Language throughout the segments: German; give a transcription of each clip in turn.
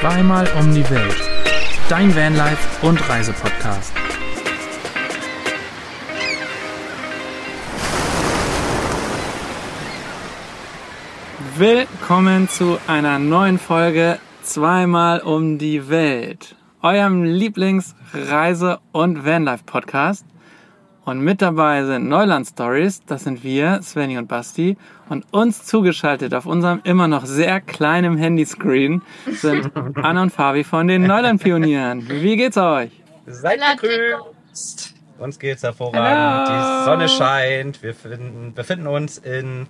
Zweimal um die Welt. Dein Vanlife und Reisepodcast. Willkommen zu einer neuen Folge Zweimal um die Welt. Eurem Lieblingsreise- und Vanlife-Podcast. Und mit dabei sind Neuland Stories, das sind wir, Svenny und Basti. Und uns zugeschaltet auf unserem immer noch sehr kleinen Handyscreen sind Anna und Fabi von den Neuland Pionieren. Wie geht's euch? Seid gegrüßt! Uns geht's hervorragend. Die Sonne scheint. Wir finden, befinden uns in.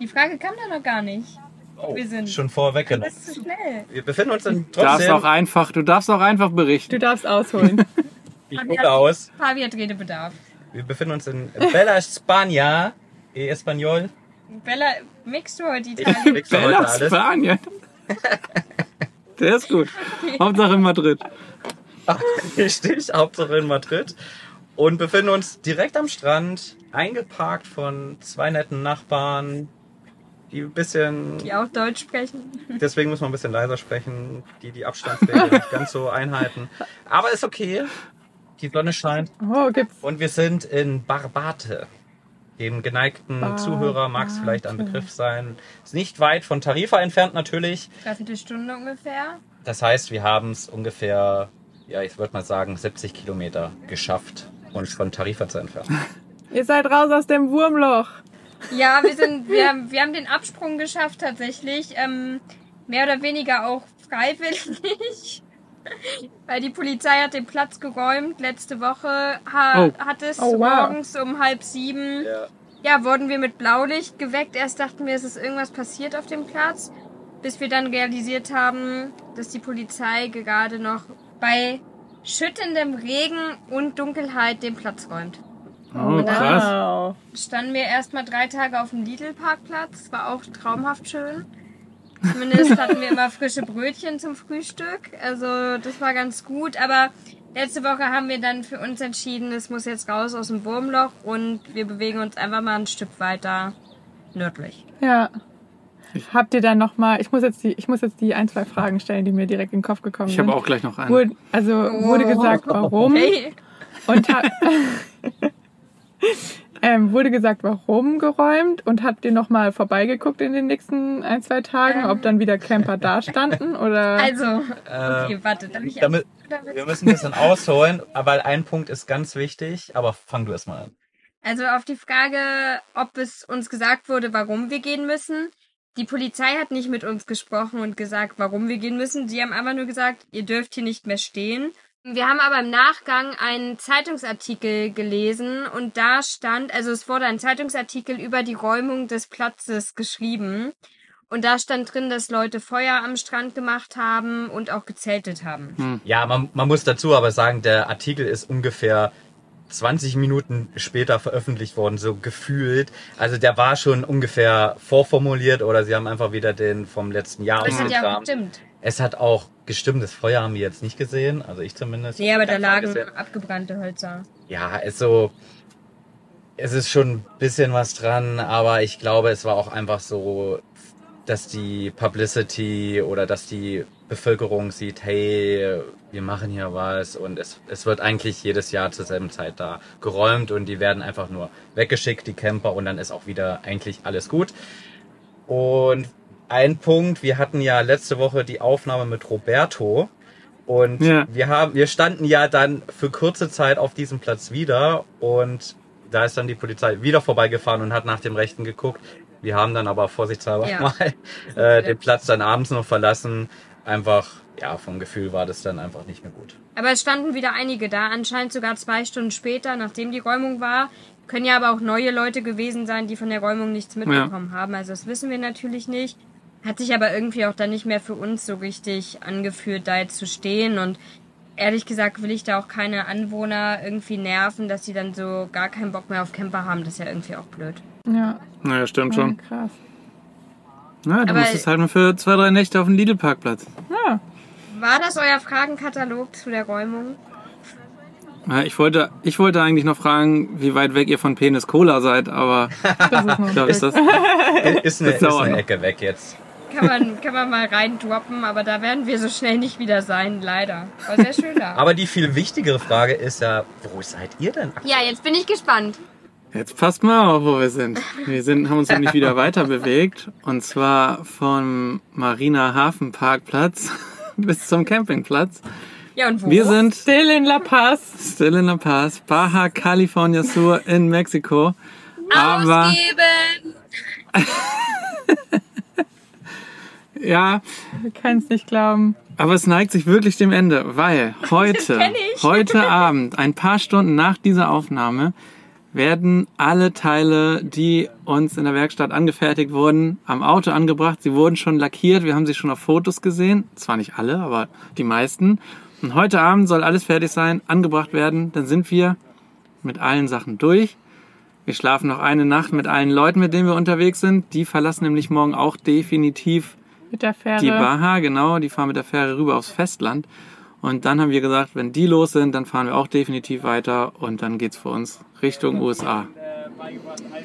Die Frage kam da noch gar nicht. Oh, Wir sind- schon Das vorweggenommen. ist zu schnell. Wir befinden uns in Du darfst auch trotzdem. einfach, du darfst auch einfach berichten. Du darfst ausholen. Ich gucke aus. Fabi hat Redebedarf. Wir befinden uns in Bella España. E Español. Bella, mixt du heute Italien? Bella. Spanien. Der ist gut. Hauptsache in Madrid. Richtig, Hauptsache in Madrid. Und befinden uns direkt am Strand, eingeparkt von zwei netten Nachbarn, die ein bisschen Die auch Deutsch sprechen. Deswegen muss man ein bisschen leiser sprechen, die die Abstandsregeln nicht ganz so einhalten. Aber ist okay. Die Sonne scheint. Oh, gibt's. Und wir sind in Barbate. Dem geneigten Barbate. Zuhörer mag es vielleicht ein Begriff sein. Ist nicht weit von Tarifa entfernt natürlich. Dreiviertel Stunde ungefähr. Das heißt, wir haben es ungefähr, ja, ich würde mal sagen, 70 Kilometer geschafft, uns von Tarifa zu entfernen. Ihr seid raus aus dem Wurmloch. Ja, wir sind, wir, haben- wir haben den Absprung geschafft tatsächlich. Ähm, mehr oder weniger auch freiwillig. Weil die Polizei hat den Platz geräumt. Letzte Woche ha, Oh. hat es Oh, wow. morgens um halb sieben ja, wurden wir mit Blaulicht geweckt. Erst dachten wir, es ist irgendwas passiert auf dem Platz, bis wir dann realisiert haben, dass die Polizei gerade noch bei schüttendem Regen und Dunkelheit den Platz räumt. Oh, krass. Standen wir erstmal drei Tage auf dem Lidl-Parkplatz, war auch traumhaft schön. Zumindest hatten wir immer frische Brötchen zum Frühstück, also das war ganz gut, aber letzte Woche haben wir dann für uns entschieden, es muss jetzt raus aus dem Wurmloch und wir bewegen uns einfach mal ein Stück weiter nördlich. Ja. Habt ihr dann nochmal, ich muss jetzt die, ich muss jetzt die ein, zwei Fragen stellen, die mir direkt in den Kopf gekommen Ich sind. habe auch gleich noch einen. Wurde, also wurde gesagt, warum Hey, und ähm, wurde gesagt, warum geräumt und habt ihr nochmal vorbeigeguckt in den nächsten ein, zwei Tagen, ob dann wieder Camper da standen oder? also, Äh, okay, warte, darf ich damit, wir müssen ein bisschen ausholen, weil ein Punkt ist ganz wichtig, aber fang du erst mal an. Also auf die Frage, ob es uns gesagt wurde, warum wir gehen müssen. Die Polizei hat nicht mit uns gesprochen und gesagt, warum wir gehen müssen. Sie haben einfach nur gesagt, ihr dürft hier nicht mehr stehen. Wir haben aber im Nachgang einen Zeitungsartikel gelesen und da stand, also es wurde ein Zeitungsartikel über die Räumung des Platzes geschrieben. Und da stand drin, dass Leute Feuer am Strand gemacht haben und auch gezeltet haben. Ja, man, man muss dazu aber sagen, der Artikel ist ungefähr 20 Minuten später veröffentlicht worden, so gefühlt. Also der war schon ungefähr vorformuliert oder sie haben einfach wieder den vom letzten Jahr hat ja ausgekramt. gestimmt. Es hat auch gestimmt, das Feuer haben wir jetzt nicht gesehen, also ich zumindest. Nee, aber da lagen gesehen. abgebrannte Hölzer. Ja, ist so. Es ist schon ein bisschen was dran, aber ich glaube, es war auch einfach so, dass die Publicity oder dass die Bevölkerung sieht, hey, wir machen hier was und es, es wird eigentlich jedes Jahr zur selben Zeit da geräumt und die werden einfach nur weggeschickt, die Camper, und dann ist auch wieder eigentlich alles gut. Und ein Punkt, wir hatten ja letzte Woche die Aufnahme mit Roberto und Ja. wir haben, wir standen ja dann für kurze Zeit auf diesem Platz wieder und da ist dann die Polizei wieder vorbeigefahren und hat nach dem Rechten geguckt. Wir haben dann aber vorsichtshalber Ja. mal äh, den Platz dann abends noch verlassen. Einfach, ja, vom Gefühl war das dann einfach nicht mehr gut. Aber es standen wieder einige da, anscheinend sogar zwei Stunden später, nachdem die Räumung war. Können ja aber auch neue Leute gewesen sein, die von der Räumung nichts mitbekommen haben. Also das wissen wir natürlich nicht. Hat sich aber irgendwie auch dann nicht mehr für uns so richtig angefühlt, da jetzt zu stehen. Und ehrlich gesagt will ich da auch keine Anwohner irgendwie nerven, dass sie dann so gar keinen Bock mehr auf Camper haben. Das ist ja irgendwie auch blöd. ja, Naja, stimmt ja, schon. krass. Na, du Aber- musstest halt mal für zwei, drei Nächte auf den Lidl-Parkplatz. Ja, War das euer Fragenkatalog zu der Räumung? Ja, ich wollte, ich wollte eigentlich noch fragen, wie weit weg ihr von Penis Cola seid, aber das ist glaube, ist das. Ist eine, Das ist eine. Ecke weg jetzt. Kann man, kann man mal reindroppen, aber da werden wir so schnell nicht wieder sein, leider. War sehr schön da. Aber die viel wichtigere Frage ist ja, wo seid ihr denn? ja, jetzt bin ich gespannt. Jetzt passt mal auf, wo wir sind. Wir sind, haben uns nämlich wieder weiter bewegt. Und zwar vom Marina Hafenparkplatz bis zum Campingplatz. Ja, und wo? Wir sind Still in La Paz. still in La Paz, Baja California Sur in Mexiko. Aber Ausgeben! ja, Wir können es nicht glauben. aber es neigt sich wirklich dem Ende, weil heute, heute Abend, ein paar Stunden nach dieser Aufnahme, werden alle Teile, die uns in der Werkstatt angefertigt wurden, am Auto angebracht. Sie wurden schon lackiert. Wir haben sie schon auf Fotos gesehen. Zwar nicht alle, aber die meisten. Und heute Abend soll alles fertig sein, angebracht werden. Dann sind wir mit allen Sachen durch. Wir schlafen noch eine Nacht mit allen Leuten, mit denen wir unterwegs sind. Die verlassen nämlich morgen auch definitiv Mit der Fähre. die Baha, genau. Die fahren mit der Fähre rüber aufs Festland. Und dann haben wir gesagt, wenn die los sind, dann fahren wir auch definitiv weiter und dann geht's für uns Richtung USA.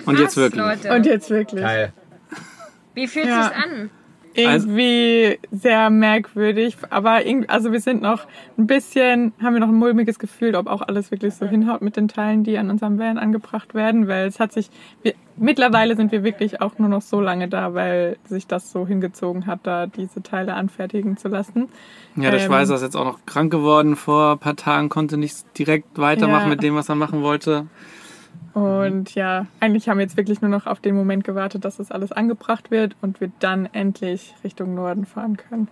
Und jetzt wirklich. Leute. Und jetzt wirklich. Geil. Wie fühlt Ja. sich's an? Irgendwie sehr merkwürdig, aber irgendwie, also wir sind noch ein bisschen, haben wir noch ein mulmiges Gefühl, ob auch alles wirklich so hinhaut mit den Teilen, die an unserem Van angebracht werden, weil es hat sich, wir, mittlerweile sind wir wirklich auch nur noch so lange da, weil sich das so hingezogen hat, da diese Teile anfertigen zu lassen. Ja, der Ähm, Schweißer ist jetzt auch noch krank geworden vor ein paar Tagen, konnte nicht direkt weitermachen Ja. mit dem, was er machen wollte. Und ja, eigentlich haben wir jetzt wirklich nur noch auf den Moment gewartet, dass das alles angebracht wird und wir dann endlich Richtung Norden fahren können.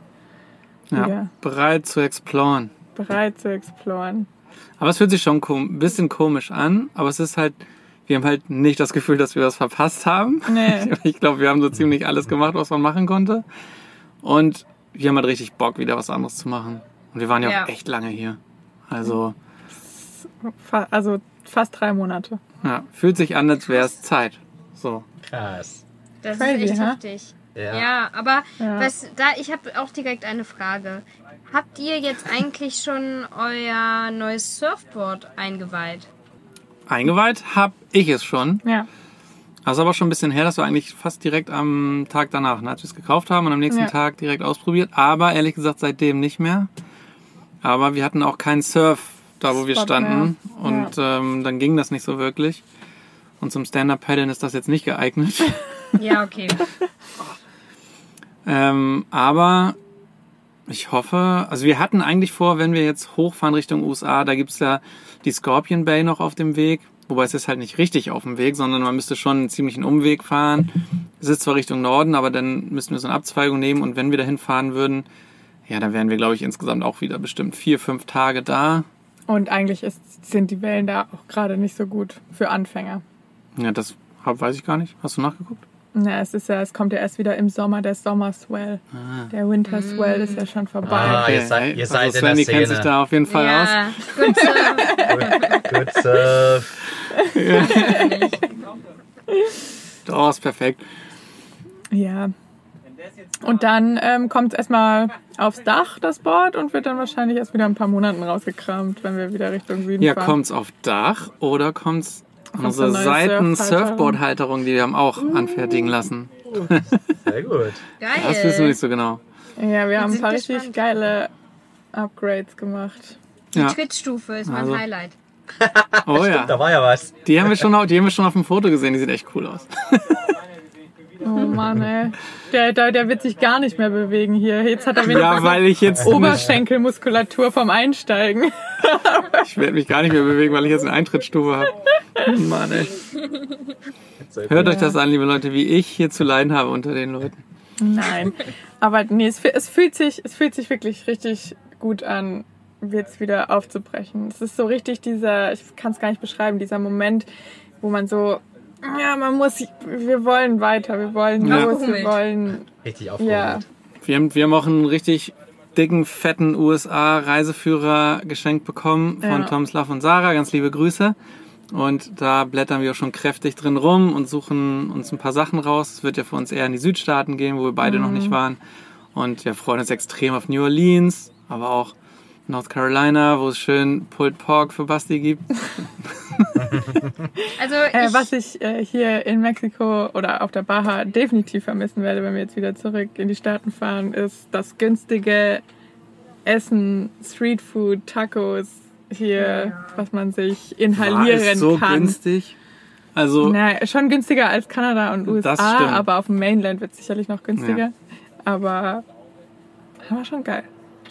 Ja, Ja. bereit zu exploren. Bereit zu exploren. Aber es fühlt sich schon ein bisschen komisch an, aber es ist halt, wir haben halt nicht das Gefühl, dass wir was verpasst haben. Nee. Ich glaube, wir haben so ziemlich alles gemacht, was man machen konnte. Und wir haben halt richtig Bock, wieder was anderes zu machen. Und wir waren ja, Ja. auch echt lange hier. Also, also fast drei Monate. ja, fühlt sich an, als wäre es Zeit. So. Krass. Das Crazy, ist echt ha? heftig. Ja. Ja, aber Ja. was da, ich habe auch direkt eine Frage. Habt ihr jetzt eigentlich schon euer neues Surfboard eingeweiht? Eingeweiht habe ich es schon. Ja. Also aber schon ein bisschen her, das war eigentlich fast direkt am Tag danach, ne, als wir es gekauft haben und am nächsten Ja. Tag direkt ausprobiert. Aber ehrlich gesagt seitdem nicht mehr. Aber wir hatten auch keinen Surf da, wo wir Spot standen. mehr. Und ähm, dann ging das nicht so wirklich. Und zum Stand-Up-Paddeln ist das jetzt nicht geeignet. Ja, okay. ähm, aber ich hoffe, also wir hatten eigentlich vor, wenn wir jetzt hochfahren Richtung USA, da gibt's ja die Scorpion Bay noch auf dem Weg. Wobei es ist halt nicht richtig auf dem Weg, sondern man müsste schon einen ziemlichen Umweg fahren. Es ist zwar Richtung Norden, aber dann müssten wir so eine Abzweigung nehmen und wenn wir dahin fahren würden, ja, dann wären wir, glaube ich, insgesamt auch wieder bestimmt vier, fünf Tage da. Und eigentlich ist, sind die Wellen da auch gerade nicht so gut für Anfänger. Ja, das hab, weiß ich gar nicht. Hast du nachgeguckt? Na, es ist ja, es kommt ja erst wieder im Sommer der Sommerswell. Der Winter Swell ist ja schon vorbei. Ah, ihr seid- ihr seid in der Svenny kennt Szene. sich da auf jeden Fall aus. ja, gut so. Good Surf. Oh, ist perfekt. Ja. Und dann ähm, kommt es erstmal aufs Dach, das Board, und wird dann wahrscheinlich erst wieder ein paar Monaten rausgekramt, wenn wir wieder Richtung Süden Ja, fahren. kommt's auf Dach oder kommt's an unsere eine neue Seiten Surfhalterung? Surfboard-Halterung, die wir haben auch anfertigen lassen. Sehr gut. Das wissen wir Geil. nicht so genau. Ja, wir haben ein paar gespannt. richtig geile Upgrades gemacht. Die Ja. Twitch-Stufe ist mein Also- Highlight. Oh ja. Da war ja was. Die haben wir schon die haben wir schon auf dem Foto gesehen, die sieht echt cool aus. Oh Mann, ey. Der, der, der wird sich gar nicht mehr bewegen hier. Jetzt hat er wenigstens Ja, weil ich jetzt Oberschenkelmuskulatur vom Einsteigen. ich werde mich gar nicht mehr bewegen, weil ich jetzt eine Eintrittsstufe habe. Mann, ey. Hört euch das an, liebe Leute, wie ich hier zu leiden habe unter den Leuten. Nein. Aber nee, es, es, fühlt sich, es fühlt sich wirklich richtig gut an, jetzt wieder aufzubrechen. Es ist so richtig dieser, ich kann es gar nicht beschreiben, dieser Moment, wo man so, ja, man muss, wir wollen weiter, wir wollen Ja. los, wir wollen, Richtig ja. aufgeholt. Wir haben, wir haben auch einen richtig dicken, fetten USA-Reiseführer geschenkt bekommen von Ja. Tom Slav und Sarah. Ganz liebe Grüße. Und da blättern wir auch schon kräftig drin rum und suchen uns ein paar Sachen raus. Es wird ja für uns eher in die Südstaaten gehen, wo wir beide noch nicht waren. Und wir freuen uns extrem auf New Orleans, aber auch North Carolina, wo es schön Pulled Pork für Basti gibt. Also Äh, ich, was ich äh, hier in Mexiko oder auf der Baja definitiv vermissen werde, wenn wir jetzt wieder zurück in die Staaten fahren, ist das günstige Essen, Streetfood, Tacos hier, was man sich War inhalieren es so kann. günstig? Also, Na, schon günstiger als Kanada und USA, aber auf dem Mainland wird es sicherlich noch günstiger. Aber war schon geil.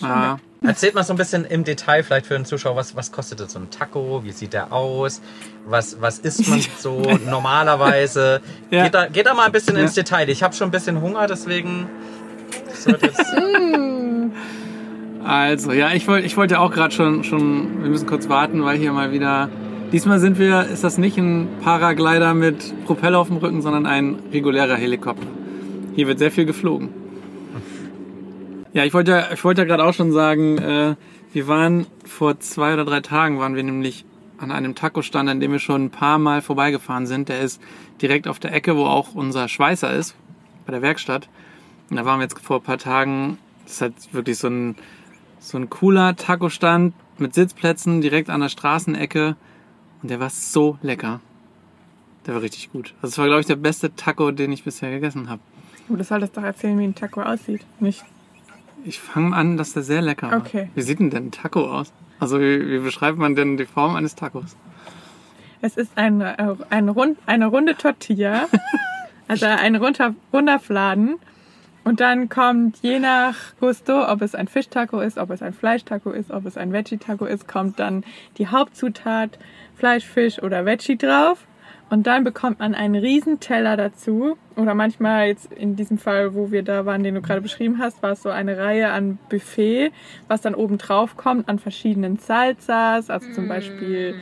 Ah, Erzählt mal so ein bisschen im Detail vielleicht für den Zuschauer, was, was kostet so ein Taco? Wie sieht der aus? Was, was isst man so normalerweise? Ja. Geht, da, geht da mal ein bisschen Ja. ins Detail. Ich habe schon ein bisschen Hunger, deswegen... Also, ja, ich wollte ich wollte ja auch gerade schon, schon, wir müssen kurz warten, weil hier mal wieder, diesmal sind wir, ist das nicht ein Paraglider mit Propeller auf dem Rücken, sondern ein regulärer Helikopter. Hier wird sehr viel geflogen. Ja, ich wollte, ja- ich wollte ja gerade auch schon sagen, äh, wir waren vor zwei oder drei Tagen, waren wir nämlich an einem Taco-Stand, an dem wir schon ein paar Mal vorbeigefahren sind. Der ist direkt auf der Ecke, wo auch unser Schweißer ist, bei der Werkstatt. Und da waren wir jetzt vor ein paar Tagen. Das ist halt wirklich so ein, so ein cooler Taco-Stand mit Sitzplätzen direkt an der Straßenecke. Und der war so lecker. Der war richtig gut. Also es war, glaube ich, der beste Taco, den ich bisher gegessen habe. Du solltest doch erzählen, wie ein Taco aussieht. Nicht. Ich fange an, dass der sehr lecker war. Okay. Wie sieht denn denn ein Taco aus? Also wie, wie beschreibt man denn die Form eines Tacos? Es ist ein, äh, ein rund, eine runde Tortilla, also ein runder, runder Fladen. Und dann kommt je nach Gusto, ob es ein Fischtaco ist, ob es ein Fleischtaco ist, ob es ein Veggie-Taco ist, kommt dann die Hauptzutat Fleisch, Fisch oder Veggie drauf. Und dann bekommt man einen riesen Teller dazu. Oder manchmal jetzt in diesem Fall, wo wir da waren, den du gerade beschrieben hast, war es so eine Reihe an Buffet, was dann oben drauf kommt an verschiedenen Salsas, also zum Beispiel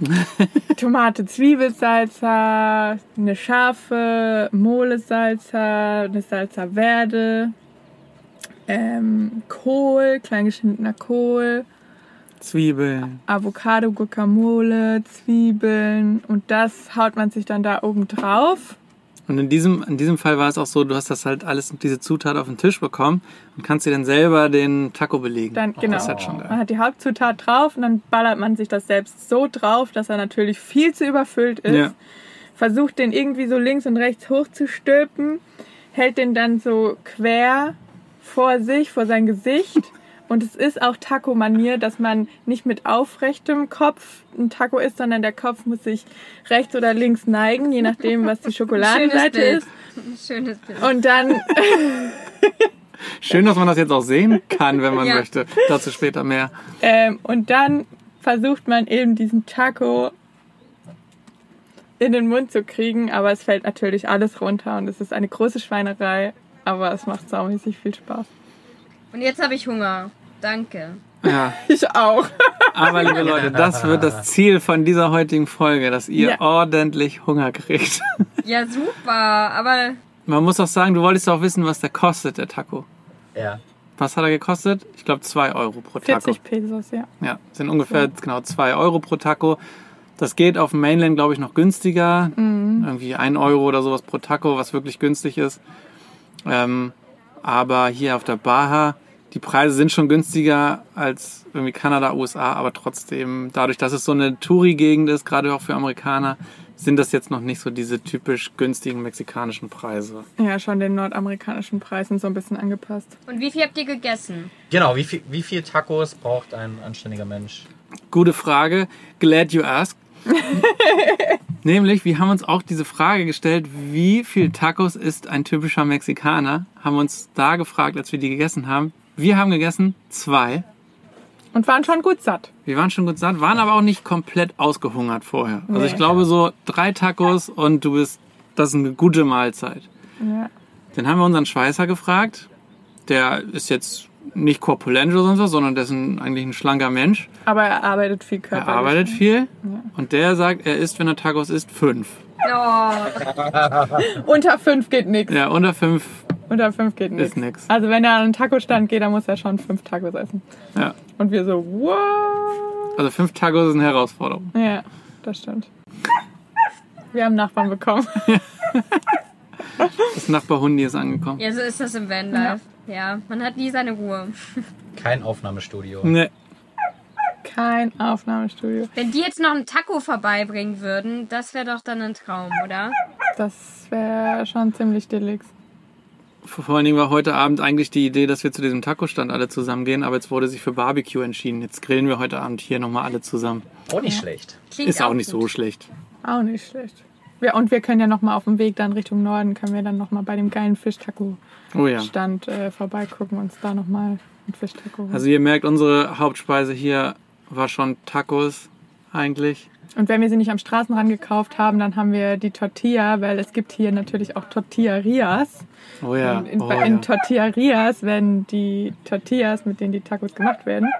Tomate, Zwiebelsalsa, eine scharfe Mole-Salsa, eine Salsa Verde, ähm, Kohl, kleingeschnittener Kohl, Zwiebeln. Avocado, Guacamole, Zwiebeln und das haut man sich dann da oben drauf. Und in diesem, in diesem Fall war es auch so, du hast das halt alles, diese Zutat auf den Tisch bekommen und kannst dir dann selber den Taco belegen. Dann, genau. Das ist halt schon Man hat die Hauptzutat drauf und dann ballert man sich das selbst so drauf, dass er natürlich viel zu überfüllt ist. Ja. Versucht den irgendwie so links und rechts hochzustülpen, hält den dann so quer vor sich, vor sein Gesicht. Und es ist auch Taco-Manier, dass man nicht mit aufrechtem Kopf ein Taco isst, sondern der Kopf muss sich rechts oder links neigen, je nachdem, was die Schokoladenseite Bild. ist. Schönes Bild. Und dann Schön, dass man das jetzt auch sehen kann, wenn man Ja. möchte. Dazu später mehr. Ähm, und dann versucht man eben diesen Taco in den Mund zu kriegen, aber es fällt natürlich alles runter und es ist eine große Schweinerei, aber es macht saumäßig viel Spaß. Und jetzt habe ich Hunger. Danke. Ja. Ich auch. Aber liebe Leute, das wird das Ziel von dieser heutigen Folge, dass ihr Ja. ordentlich Hunger kriegt. Ja, super. Aber Man muss auch sagen, du wolltest auch wissen, was der kostet, der Taco. Ja. Was hat er gekostet? Ich glaube 2 Euro pro Taco. 40 Pesos, ja. Ja, sind ungefähr genau 2 Euro pro Taco. Das geht auf dem Mainland, glaube ich, noch günstiger. Irgendwie 1 Euro oder sowas pro Taco, was wirklich günstig ist. Ähm, aber hier auf der Baja, die Preise sind schon günstiger als irgendwie Kanada, USA, aber trotzdem, dadurch, dass es so eine Touri-Gegend ist, gerade auch für Amerikaner, sind das jetzt noch nicht so diese typisch günstigen mexikanischen Preise. Ja, schon den nordamerikanischen Preisen so ein bisschen angepasst. und wie viel habt ihr gegessen? Genau, wie viel, wie viel Tacos braucht ein anständiger Mensch? Gute Frage. Glad you asked. Nämlich, wir haben uns auch diese Frage gestellt, wie viel Tacos isst ein typischer Mexikaner? Haben uns da gefragt, als wir die gegessen haben. Wir haben gegessen zwei. Und waren schon gut satt. Wir waren schon gut satt, waren aber auch nicht komplett ausgehungert vorher. Also Nee. ich glaube so drei Tacos und du bist, das ist eine gute Mahlzeit. Ja. Dann haben wir unseren Schweißer gefragt. Der ist jetzt nicht korpulent oder sonst was, sondern der ist ein, eigentlich ein schlanker Mensch. Aber er arbeitet viel Er körperlich. arbeitet viel. Und der sagt, er isst, wenn er Tacos isst, fünf. Oh, Unter fünf geht nichts. Ja, unter fünf Unter fünf geht nichts. ist nix. Also wenn er an einen Taco-Stand geht, dann muss er schon fünf Tacos essen. Ja. Und wir so, what? Also fünf Tacos ist eine Herausforderung. Ja, das stimmt. Wir haben Nachbarn bekommen. Das Nachbarhundi ist angekommen. ja, so ist das im Vanlife. Ja. man hat nie seine Ruhe. Kein Aufnahmestudio. Nee. kein Aufnahmestudio. Wenn die jetzt noch einen Taco vorbeibringen würden, das wäre doch dann ein Traum, oder? Das wäre schon ziemlich deluxe. Vor allen Dingen war heute Abend eigentlich die Idee, dass wir zu diesem Taco-Stand alle zusammengehen, aber jetzt wurde sich für Barbecue entschieden. Jetzt grillen wir heute Abend hier nochmal alle zusammen. Auch nicht schlecht. Klingt Ist auch nicht so gut. schlecht. Auch nicht schlecht. Ja, und wir können ja noch mal auf dem Weg dann Richtung Norden, können wir dann noch mal bei dem geilen Fischtaco-Stand Oh ja. äh, vorbeigucken und uns da noch mal ein Fischtaco holen. Also ihr merkt, unsere Hauptspeise hier war schon Tacos eigentlich. Und wenn wir sie nicht am Straßenrand gekauft haben, dann haben wir die Tortilla, weil es gibt hier natürlich auch Tortillarias. Oh ja. Und in, oh, in ja. Tortillarias werden die Tortillas, mit denen die Tacos gemacht werden,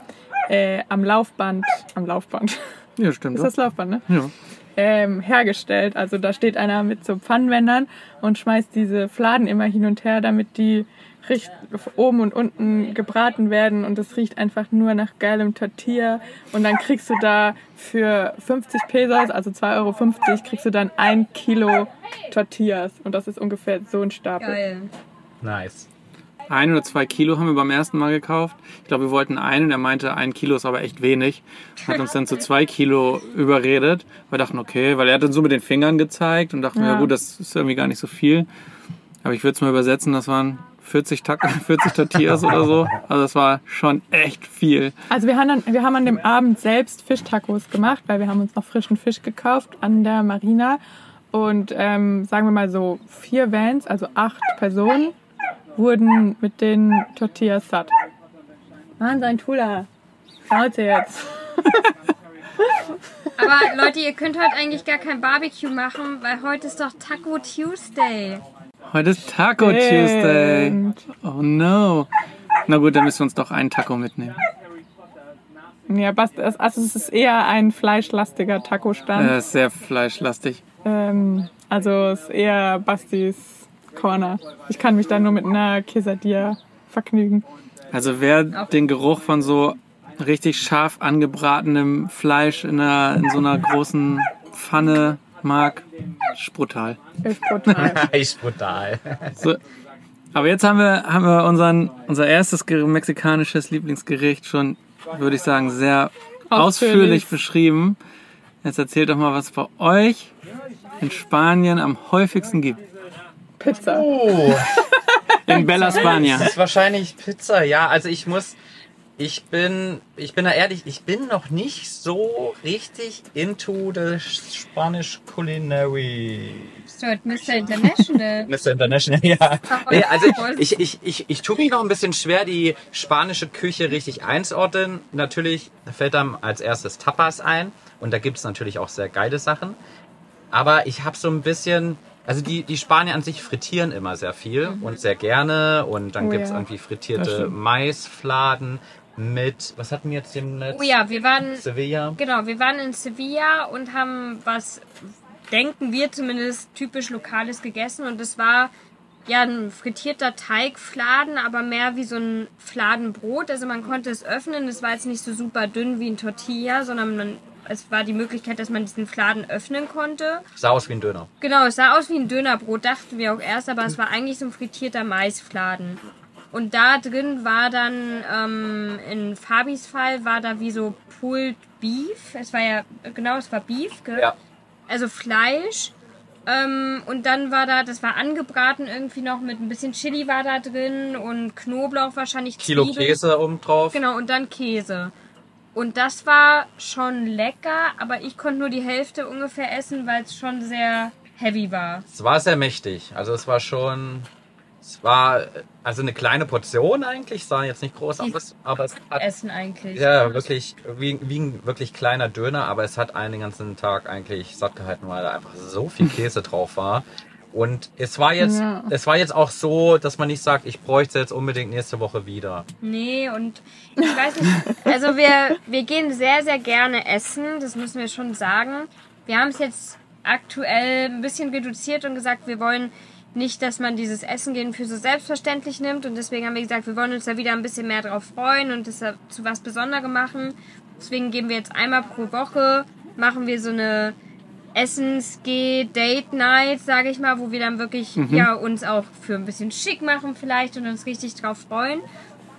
äh, am Laufband, am Laufband, ja, stimmt. ist das Laufband, ne? Ja. ähm, hergestellt. Also da steht einer mit so Pfannenwändern und schmeißt diese Fladen immer hin und her, damit die richt oben und unten gebraten werden und es riecht einfach nur nach geilem Tortilla und dann kriegst du da für 50 Pesos, also 2,50 Euro, kriegst du dann ein Kilo Tortillas und das ist ungefähr so ein Stapel. Geil. Nice. Ein oder zwei Kilo haben wir beim ersten Mal gekauft. Ich glaube, wir wollten einen und er meinte, ein Kilo ist aber echt wenig. Hat uns dann zu zwei Kilo überredet. Wir dachten, okay, weil er hat dann so mit den Fingern gezeigt und dachten, ja, Ja. gut, das ist irgendwie gar nicht so viel. Aber ich würde es mal übersetzen, das waren 40, Tack 40 Tortillas oder so. Also das war schon echt viel. Also wir haben, dann, wir haben an dem Abend selbst Fischtacos gemacht, weil wir haben uns noch frischen Fisch gekauft an der Marina. Und ähm, sagen wir mal so vier Vans, also acht Personen, wurden mit den Tortillas satt. Mann, sein Tula. Schnauze jetzt. Aber Leute, ihr könnt heute eigentlich gar kein Barbecue machen, weil heute ist doch Taco Tuesday. Heute ist Taco Tuesday. Stimmt. Oh no. Na gut, dann müssen wir uns doch einen Taco mitnehmen. Ja, also es ist eher ein fleischlastiger Taco-Stand. Ist sehr fleischlastig. Ähm, also es ist eher Bastis Corner. Ich kann mich da nur mit einer Quesadilla vergnügen. Also wer den Geruch von so richtig scharf angebratenem Fleisch in, einer, in so einer großen Pfanne mag, ist brutal. Ist brutal. Echt brutal. So. Aber jetzt haben wir, haben wir unseren, unser erstes mexikanisches Lieblingsgericht schon, würde ich sagen, sehr ausführlich, Ausführlich. beschrieben. Jetzt erzählt doch mal, was es bei euch in Spanien am häufigsten gibt. Pizza. Oh, In Bella Spania. das ist wahrscheinlich Pizza. Ja, also ich muss, ich bin, ich bin da ehrlich, ich bin noch nicht so richtig into the Spanish Culinary. Bist du Mr. International? Mr. International, ja. Nee, also ich, ich, ich, ich tue mich noch ein bisschen schwer, die spanische Küche richtig einzuordnen. Natürlich fällt dann als erstes Tapas ein und da gibt's natürlich auch sehr geile Sachen. Aber ich habe so ein bisschen, also die, die Spanier an sich frittieren immer sehr viel und sehr gerne und dann Oh gibt's ja. irgendwie frittierte. Maisfladen mit, was hatten wir jetzt dem Netz? Oh ja, wir waren, Sevilla. genau, wir waren in Sevilla und haben was, denken wir zumindest, typisch Lokales gegessen und es war ja ein frittierter Teigfladen, aber mehr wie so ein Fladenbrot. Also man konnte es öffnen, es war jetzt nicht so super dünn wie ein Tortilla, sondern man, es war die Möglichkeit, dass man diesen Fladen öffnen konnte. Sah aus wie ein Döner. Genau, es sah aus wie ein Dönerbrot, dachten wir auch erst, aber es war eigentlich so ein frittierter Maisfladen. Und da drin war dann, ähm, in Fabis Fall, war da wie so Pulled Beef. Es war ja, genau, es war Beef, gell? Ja. Also Fleisch. Ähm, und dann war da, das war angebraten irgendwie noch mit ein bisschen Chili war da drin und Knoblauch wahrscheinlich. Kilo Zwiebeln. Käse oben drauf. Genau, und dann Käse. Und das war schon lecker, aber ich konnte nur die Hälfte ungefähr essen, weil es schon sehr heavy war. Es war sehr mächtig. Also es war schon, es war also eine kleine Portion eigentlich, sah jetzt nicht groß aus, aber es hat Essen eigentlich. ja wirklich wie, wie ein wirklich kleiner Döner, aber es hat einen den ganzen Tag eigentlich satt gehalten, weil da einfach so viel Käse drauf war. Und es war jetzt, Ja. es war jetzt auch so, dass man nicht sagt, ich bräuchte jetzt unbedingt nächste Woche wieder. Nee, und ich weiß nicht, also wir, wir gehen sehr, sehr gerne essen, das müssen wir schon sagen. Wir haben es jetzt aktuell ein bisschen reduziert und gesagt, wir wollen nicht, dass man dieses Essen gehen für so selbstverständlich nimmt und deswegen haben wir gesagt, wir wollen uns da wieder ein bisschen mehr drauf freuen und das zu was Besonderem machen. Deswegen geben wir jetzt einmal pro Woche, machen wir so eine Essensgeh-Date-Night, sage ich mal, wo wir dann wirklich ja, uns auch für ein bisschen schick machen vielleicht und uns richtig drauf freuen.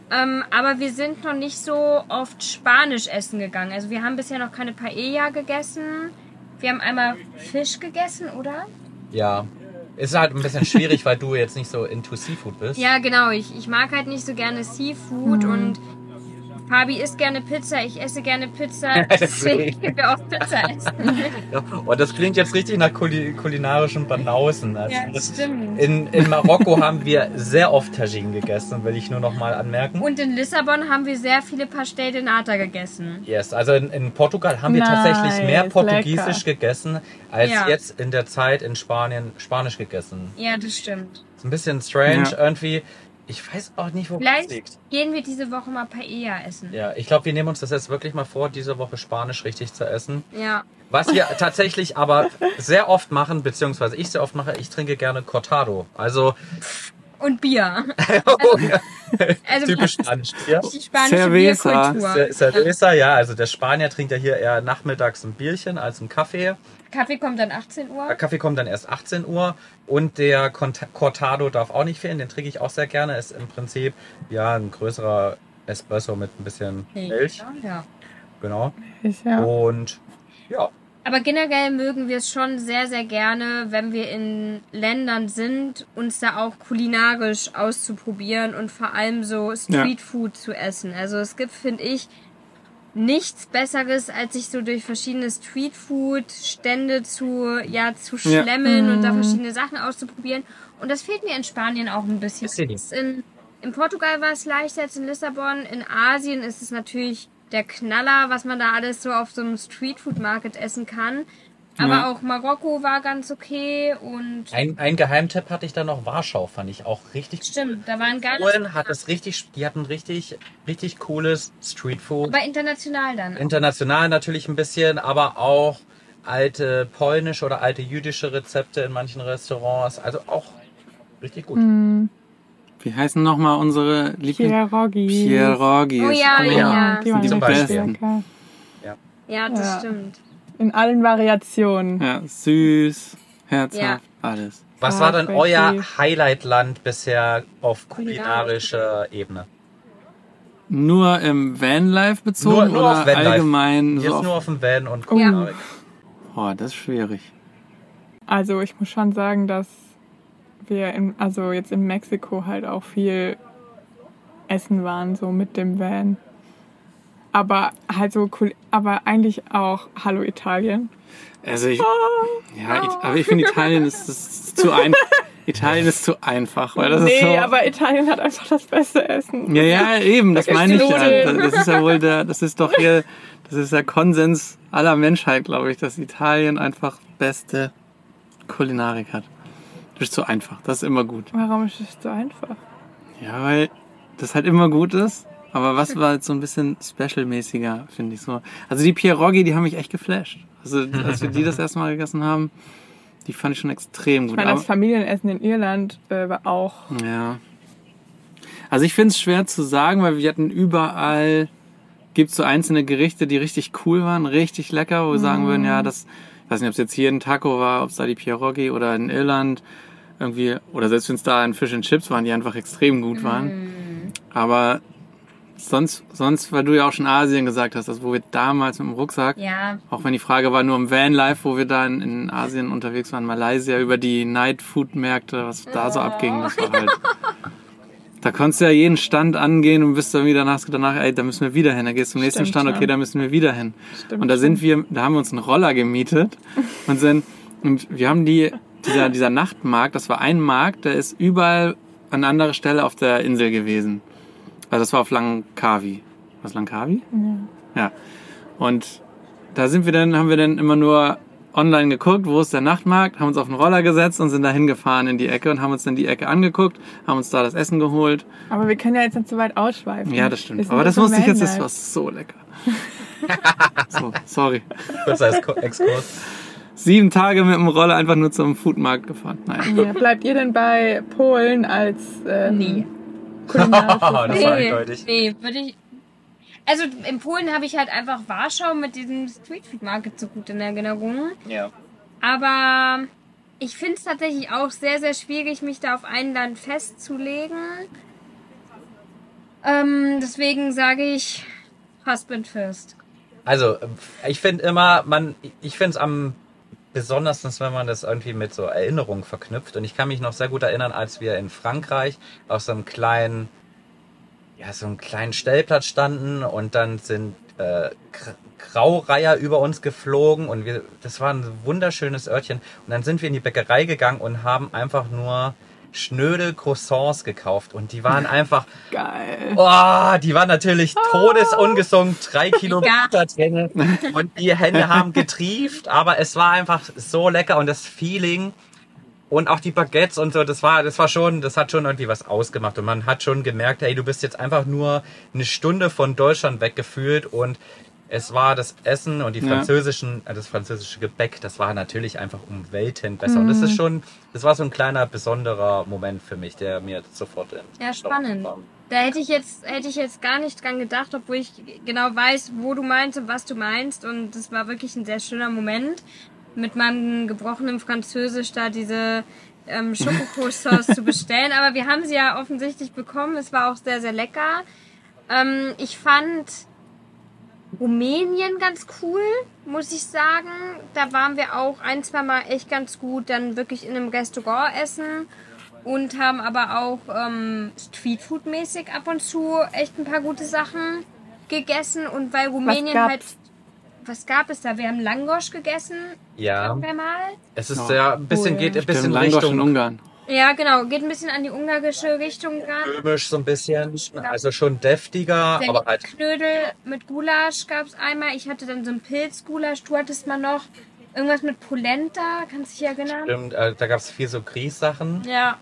Ähm, aber wir sind noch nicht so oft Spanisch essen gegangen. Also wir haben bisher noch keine Paella gegessen. Wir haben einmal Fisch gegessen, oder? Ja. Ist halt ein bisschen schwierig, weil du jetzt nicht so into Seafood bist. Ja, genau. Ich, ich mag halt nicht so gerne Seafood und Fabi isst gerne Pizza, ich esse gerne Pizza. Deswegen gehen wir auch Pizza essen. Und Oh, das klingt jetzt richtig nach kuli kulinarischen Banausen. Also Ja, das- stimmt. In, in Marokko haben wir sehr oft Tagine gegessen, will ich nur noch mal anmerken. Und in Lissabon haben wir sehr viele Pastel de Nata gegessen. Yes, also in, in Portugal haben wir Nice, tatsächlich mehr Portugiesisch lecker. gegessen, als Ja. jetzt in der Zeit in Spanien Spanisch gegessen. Ja, das stimmt. Ist ein bisschen strange Ja. irgendwie. Ich weiß auch nicht, wo Vielleicht liegt. gehen wir diese Woche mal Paella essen. Ja, ich glaube, wir nehmen uns das jetzt wirklich mal vor, diese Woche Spanisch richtig zu essen. Ja. Was wir tatsächlich aber sehr oft machen, beziehungsweise ich sehr oft mache, ich trinke gerne Cortado. Also Und Bier. Also typisch Spanisch. Ja. die spanische Cerveza. Bierkultur. Ce- Cerveza, ja, also der Spanier trinkt ja hier eher nachmittags ein Bierchen als ein Kaffee. Kaffee kommt dann 18 Der Uhr. Kaffee kommt dann erst 18 Uhr und der Cortado darf auch nicht fehlen, den trinke ich auch sehr gerne. Ist im Prinzip ja ein größerer Espresso mit ein bisschen Milch. Ja. Genau. Ich, ja. Und ja, Aber generell mögen wir es schon sehr, sehr gerne, wenn wir in Ländern sind, uns da auch kulinarisch auszuprobieren und vor allem so Streetfood zu essen. Also es gibt, finde ich, nichts Besseres, als sich so durch verschiedene Streetfood-Stände zu, ja, zu Ja. schlemmeln und da verschiedene Sachen auszuprobieren. Und das fehlt mir in Spanien auch ein bisschen. In, in Portugal war es leichter als in Lissabon. In Asien ist es natürlich der Knaller, was man da alles so auf so einem Streetfood-Market essen kann. Aber Ja. auch Marokko war ganz okay und ein, ein Geheimtipp hatte ich da noch. Warschau fand ich auch richtig stimmt, da waren geile. Polen hat es richtig, die hatten richtig, richtig cooles Streetfood. Aber international dann. International natürlich ein bisschen, aber auch alte polnische oder alte jüdische Rezepte in manchen Restaurants. Also auch richtig gut. Hm, Wie heißen nochmal unsere Lieblings... Pierogi. Pierogis. Oh ja, Oh ja. Die waren Zum richtig Beispiel. lecker. Ja, das Ja. stimmt. In allen Variationen. Ja, süß, herzhaft, Ja. alles. Was war denn euer Highlight-Land bisher auf kulinarischer Ebene? Nur im Vanlife bezogen Nur- nur oder auf Vanlife. allgemein so Jetzt auf... nur auf dem Van und. Kulinarik. Oh, das ist schwierig. Also ich muss schon sagen, dass wir in, also jetzt in Mexiko halt auch viel essen waren, so mit dem Van. Aber halt so cool, aber eigentlich auch Hallo Italien. Also ich, ja, ich, aber ich finde Italien ist, ist zu einfach. Italien ist zu einfach, weil das ist nee, so. aber Italien hat einfach das beste Essen. ja, ja, eben, das meine ich ja. Das ist ja wohl der, das ist doch hier, das ist der Konsens aller Menschheit, glaube ich, dass Italien einfach beste Kulinarik hat. Das ist zu einfach, das ist immer gut. Warum ist es so einfach? Ja, weil das halt immer gut ist. Aber was war jetzt so ein bisschen special-mäßiger, finde ich so. Also die Pierogi, die haben mich echt geflasht. Also als wir die das erste Mal gegessen haben, die fand ich schon extrem Ich gut. meine, das Familienessen in Irland äh, war auch Ja. Also ich finde es schwer zu sagen, weil wir hatten überall, gibt so einzelne Gerichte, die richtig cool waren, richtig lecker, wo wir sagen würden, ja, das, ich weiß nicht, ob es jetzt hier ein Taco war, ob es da die Pierogi oder in Irland irgendwie, oder selbst wenn es da ein Fish and Chips waren, die einfach extrem gut waren. Aber sonst, sonst, weil du ja auch schon Asien gesagt hast, also wo wir damals mit dem Rucksack, Ja, auch wenn die Frage war nur im Vanlife, wo wir da in, in Asien unterwegs waren, Malaysia, über die Night-Food-Märkte, was da so abging, das war halt... Da konntest du ja jeden Stand angehen und bist dann wieder danach, danach ey, da müssen wir wieder hin. Da gehst du zum nächsten Stimmt Stand, okay, schon. da müssen wir wieder hin. Stimmt und da sind wir, da haben wir uns einen Roller gemietet und sind, und wir haben die, dieser, dieser Nachtmarkt, das war ein Markt, der ist überall an anderer Stelle auf der Insel gewesen. Also das war auf Langkawi. Was Langkawi? Ja. Ja. Und da sind wir dann, haben wir dann immer nur online geguckt, wo ist der Nachtmarkt, haben uns auf den Roller gesetzt und sind da hingefahren in die Ecke und haben uns dann die Ecke angeguckt, haben uns da das Essen geholt. Aber wir können ja jetzt nicht so weit ausschweifen. Ja, das stimmt. Aber das wusste ich jetzt, das war so lecker. so, sorry. Kurzer Ex- Exkurs. Sieben Tage mit dem Roller einfach nur zum Foodmarkt gefahren. Nein. Ja, bleibt ihr denn bei Polen als ähm, Nee. war nee, eindeutig. nee, würde ich. Also in Polen habe ich halt einfach Warschau mit diesem Streetfood Market so gut in Erinnerung. Ja. Aber ich finde es tatsächlich auch sehr, sehr schwierig, mich da auf ein Land festzulegen. Ähm, deswegen sage ich Husband first. Also, ich finde immer, man, ich finde es am besondersten, wenn man das irgendwie mit so Erinnerungen verknüpft. Und ich kann mich noch sehr gut erinnern, als wir in Frankreich auf so einem kleinen, ja, so einem kleinen Stellplatz standen und dann sind äh, Graureiher über uns geflogen und wir, das war ein wunderschönes Örtchen. Und dann sind wir in die Bäckerei gegangen und haben einfach nur schnöde Croissants gekauft und die waren einfach, Geil. oh, die waren natürlich todesungesund, drei Kilo Ja. Butter drin und die Hände haben getrieft, aber es war einfach so lecker und das Feeling und auch die Baguettes und so, das war, das war schon, das hat schon irgendwie was ausgemacht und man hat schon gemerkt, hey, du bist jetzt einfach nur eine Stunde von Deutschland weggefühlt und es war das Essen und die Ja. französischen, äh, das französische Gebäck, das war natürlich einfach um Welten besser. Und das ist schon, das war so ein kleiner besonderer Moment für mich, der mir sofort in Ja, spannend. Da hätte ich jetzt, hätte ich jetzt gar nicht dran gedacht, obwohl ich genau weiß, wo du meinst und was du meinst. Und das war wirklich ein sehr schöner Moment, mit meinem gebrochenen Französisch da diese ähm, Schokocroissants zu bestellen. Aber wir haben sie ja offensichtlich bekommen. Es war auch sehr, sehr lecker. Ähm, ich fand Rumänien ganz cool, muss ich sagen. Da waren wir auch ein, zwei Mal echt ganz gut, dann wirklich in einem Restaurant essen und haben aber auch ähm, Streetfood-mäßig ab und zu echt ein paar gute Sachen gegessen und weil Rumänien gab's? halt was gab es da? Wir haben Langosch gegessen, Ja, irgendwann mal. es ist Ja. ein bisschen, Cool. geht ein Stimmt, bisschen Langosch in Richtung Ungarn. Ja, genau, geht ein bisschen an die ungarische Richtung ran. römisch so ein bisschen, also schon deftiger, Der aber halt Knödel mit Gulasch gab's einmal. Ich hatte dann so ein Pilzgulasch. Du hattest mal noch irgendwas mit Polenta, kannst du dich erinnern? stimmt, äh, da gab es viel so Grießsachen. Ja.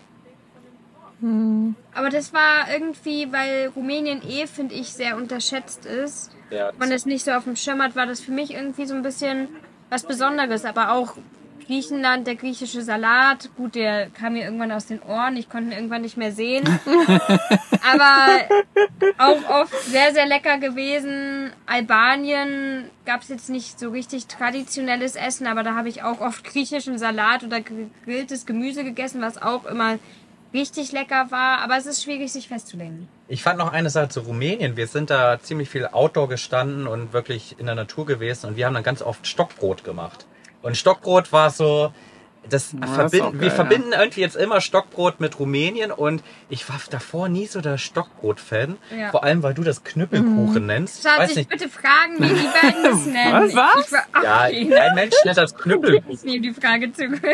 Hm. Aber das war irgendwie, weil Rumänien eh, finde ich, sehr unterschätzt ist. Ja, man es nicht so auf dem Schirm hat, war das für mich irgendwie so ein bisschen was Besonderes. Aber auch Griechenland, der griechische Salat, gut, der kam mir irgendwann aus den Ohren, ich konnte ihn irgendwann nicht mehr sehen. Aber auch oft sehr, sehr lecker gewesen. Albanien gab es jetzt nicht so richtig traditionelles Essen, aber da habe ich auch oft griechischen Salat oder gegrilltes Gemüse gegessen, was auch immer richtig lecker war. Aber es ist schwierig, sich festzulegen. Ich fand noch eine Sache zu Rumänien. Wir sind da ziemlich viel Outdoor gestanden und wirklich in der Natur gewesen und wir haben dann ganz oft Stockbrot gemacht. Und Stockbrot war so, das, das ist verbinden, geil, wir ja. verbinden irgendwie jetzt immer Stockbrot mit Rumänien und ich war davor nie so der Stockbrot-Fan. Ja. Vor allem, weil du das Knüppelkuchen nennst. Schatz, Weiß ich nicht. bitte fragen, wie die beiden das nennen. Was? Ich, war, ach, Ja, okay. kein Mensch nennt das Knüppelkuchen. Ich nehme die Frage zurück.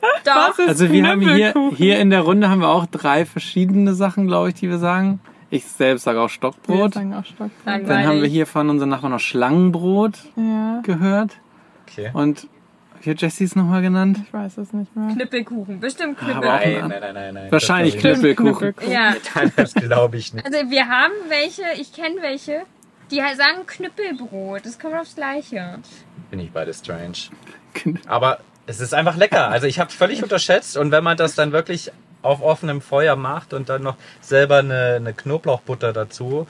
Was Doch. Also wir haben hier, hier in der Runde haben wir auch drei verschiedene Sachen, glaube ich, die wir sagen. Ich selbst sage auch Wir Stockbrot. sagen auch Stockbrot. Sagen Dann haben wir hier von unseren Nachbarn noch Schlangenbrot Ja, gehört. Okay. Und wie hat Jessie es nochmal genannt? ich weiß es nicht mehr. Knüppelkuchen, bestimmt Knüppelkuchen. ein- Nein, nein, nein, nein, nein. Wahrscheinlich ich Knüppelkuchen. Ja, das glaube ich nicht. also wir haben welche, ich kenne welche, die halt sagen Knüppelbrot. Das kommt aufs Gleiche. Bin ich beide strange. Aber es ist einfach lecker. Also ich habe völlig unterschätzt und wenn man das dann wirklich auf offenem Feuer macht und dann noch selber eine, eine Knoblauchbutter dazu,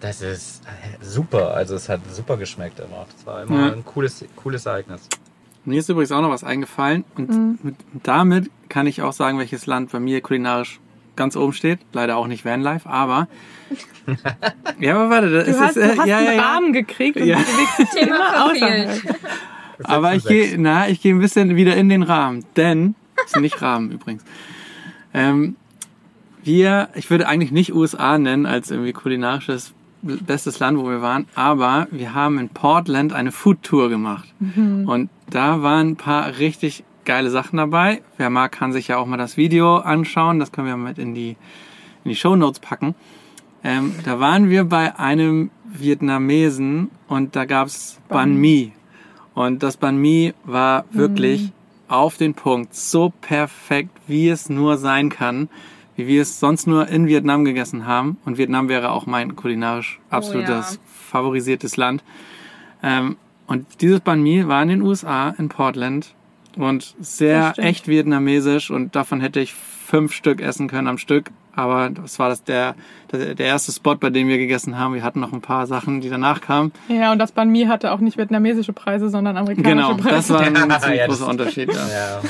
das ist äh, super. Also es hat super geschmeckt immer. Das war immer Ja. ein cooles, cooles Ereignis. Mir ist übrigens auch noch was eingefallen und Mhm. mit, damit kann ich auch sagen, welches Land bei mir kulinarisch ganz oben steht. Leider auch nicht Vanlife, aber ja, aber warte, das Du ist hast, äh, du hast ja, ja, einen ja. Rahmen gekriegt und Ja. du dich Thema immer verfehlt. Aber ich gehe, na, ich gehe ein bisschen wieder in den Rahmen, denn das ist nicht Rahmen übrigens. Ähm, wir, ich würde eigentlich nicht USA nennen als irgendwie kulinarisches bestes Land, wo wir waren, aber wir haben in Portland eine Food Tour gemacht und da waren ein paar richtig geile Sachen dabei. Wer mag, kann sich ja auch mal das Video anschauen. Das können wir mit in die in die Show Notes packen. Ähm, da waren wir bei einem Vietnamesen und da gab's Banh Mi. Und das Banh Mi war wirklich auf den Punkt, so perfekt, wie es nur sein kann, wie wir es sonst nur in Vietnam gegessen haben. Und Vietnam wäre auch mein kulinarisch absolutes ja. favorisiertes Land. Ähm, und dieses Banh Mi war in den USA, in Portland und sehr echt vietnamesisch und davon hätte ich fünf Stück essen können am Stück. Aber das war das der, der, der erste Spot, bei dem wir gegessen haben. Wir hatten noch ein paar Sachen, die danach kamen. Ja, und das Banh Mi hatte auch nicht vietnamesische Preise, sondern amerikanische Genau, Preise. das war ein Ja, ziemlich ja, das- großer Unterschied. Ja. Ja.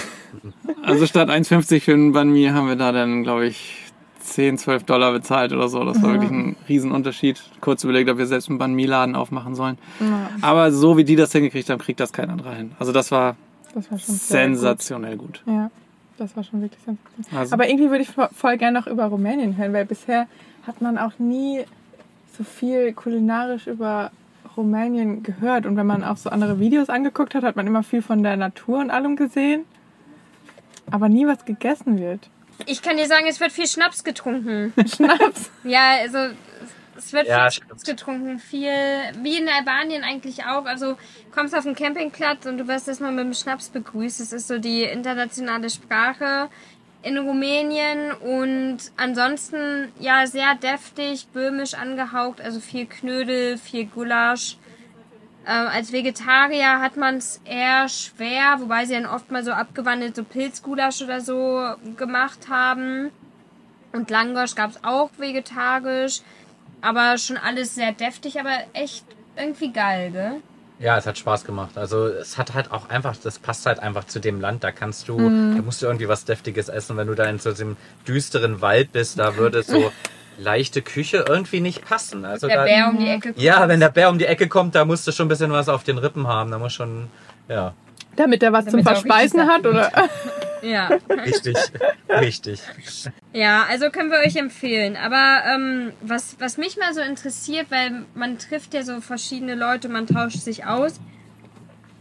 Also statt 1,50 für ein Banh Mi haben wir da dann, glaube ich, 10, 12 Dollar bezahlt oder so. Das war wirklich ein Riesenunterschied. Kurz überlegt, ob wir selbst einen Banh Mi-Laden aufmachen sollen. Ja, Aber so wie die das hingekriegt haben, kriegt das kein anderer hin. Also das war das war sensationell gut. Gut. Ja, das war schon wirklich sensationell. Also, Aber irgendwie würde ich vo- voll gerne noch über Rumänien hören, weil bisher hat man auch nie so viel kulinarisch über Rumänien gehört. Und wenn man auch so andere Videos angeguckt hat, hat man immer viel von der Natur und allem gesehen. Aber nie was gegessen wird. Ich kann dir sagen, es wird viel Schnaps getrunken. Schnaps. Ja, also es wird Ja, viel Schnaps getrunken, viel wie in Albanien eigentlich auch. Also kommst auf den Campingplatz und du wirst erstmal mit dem Schnaps begrüßt. Es ist so die internationale Sprache in Rumänien und ansonsten ja sehr deftig, böhmisch angehaucht, also viel Knödel, viel Gulasch. Ähm, als Vegetarier hat man es eher schwer, wobei sie dann oft mal so abgewandelt so Pilzgulasch oder so gemacht haben. Und Langosch gab es auch vegetarisch. Aber schon alles sehr deftig, aber echt irgendwie geil, gell? Ja, es hat Spaß gemacht. Also es hat halt auch einfach, das passt halt einfach zu dem Land. Da kannst du, da musst du irgendwie was Deftiges essen. Wenn du da in so einem düsteren Wald bist, da würde so leichte Küche irgendwie nicht passen. Also Der da, Bär um die Ecke kommt. Ja, wenn der Bär um die Ecke kommt, da musst du schon ein bisschen was auf den Rippen haben. Da muss schon, ja, Damit er was Damit zum er Verspeisen hat, oder? Ja. richtig, richtig. Ja, also können wir euch empfehlen. Aber ähm, was, was mich mal so interessiert, weil man trifft ja so verschiedene Leute, man tauscht sich aus.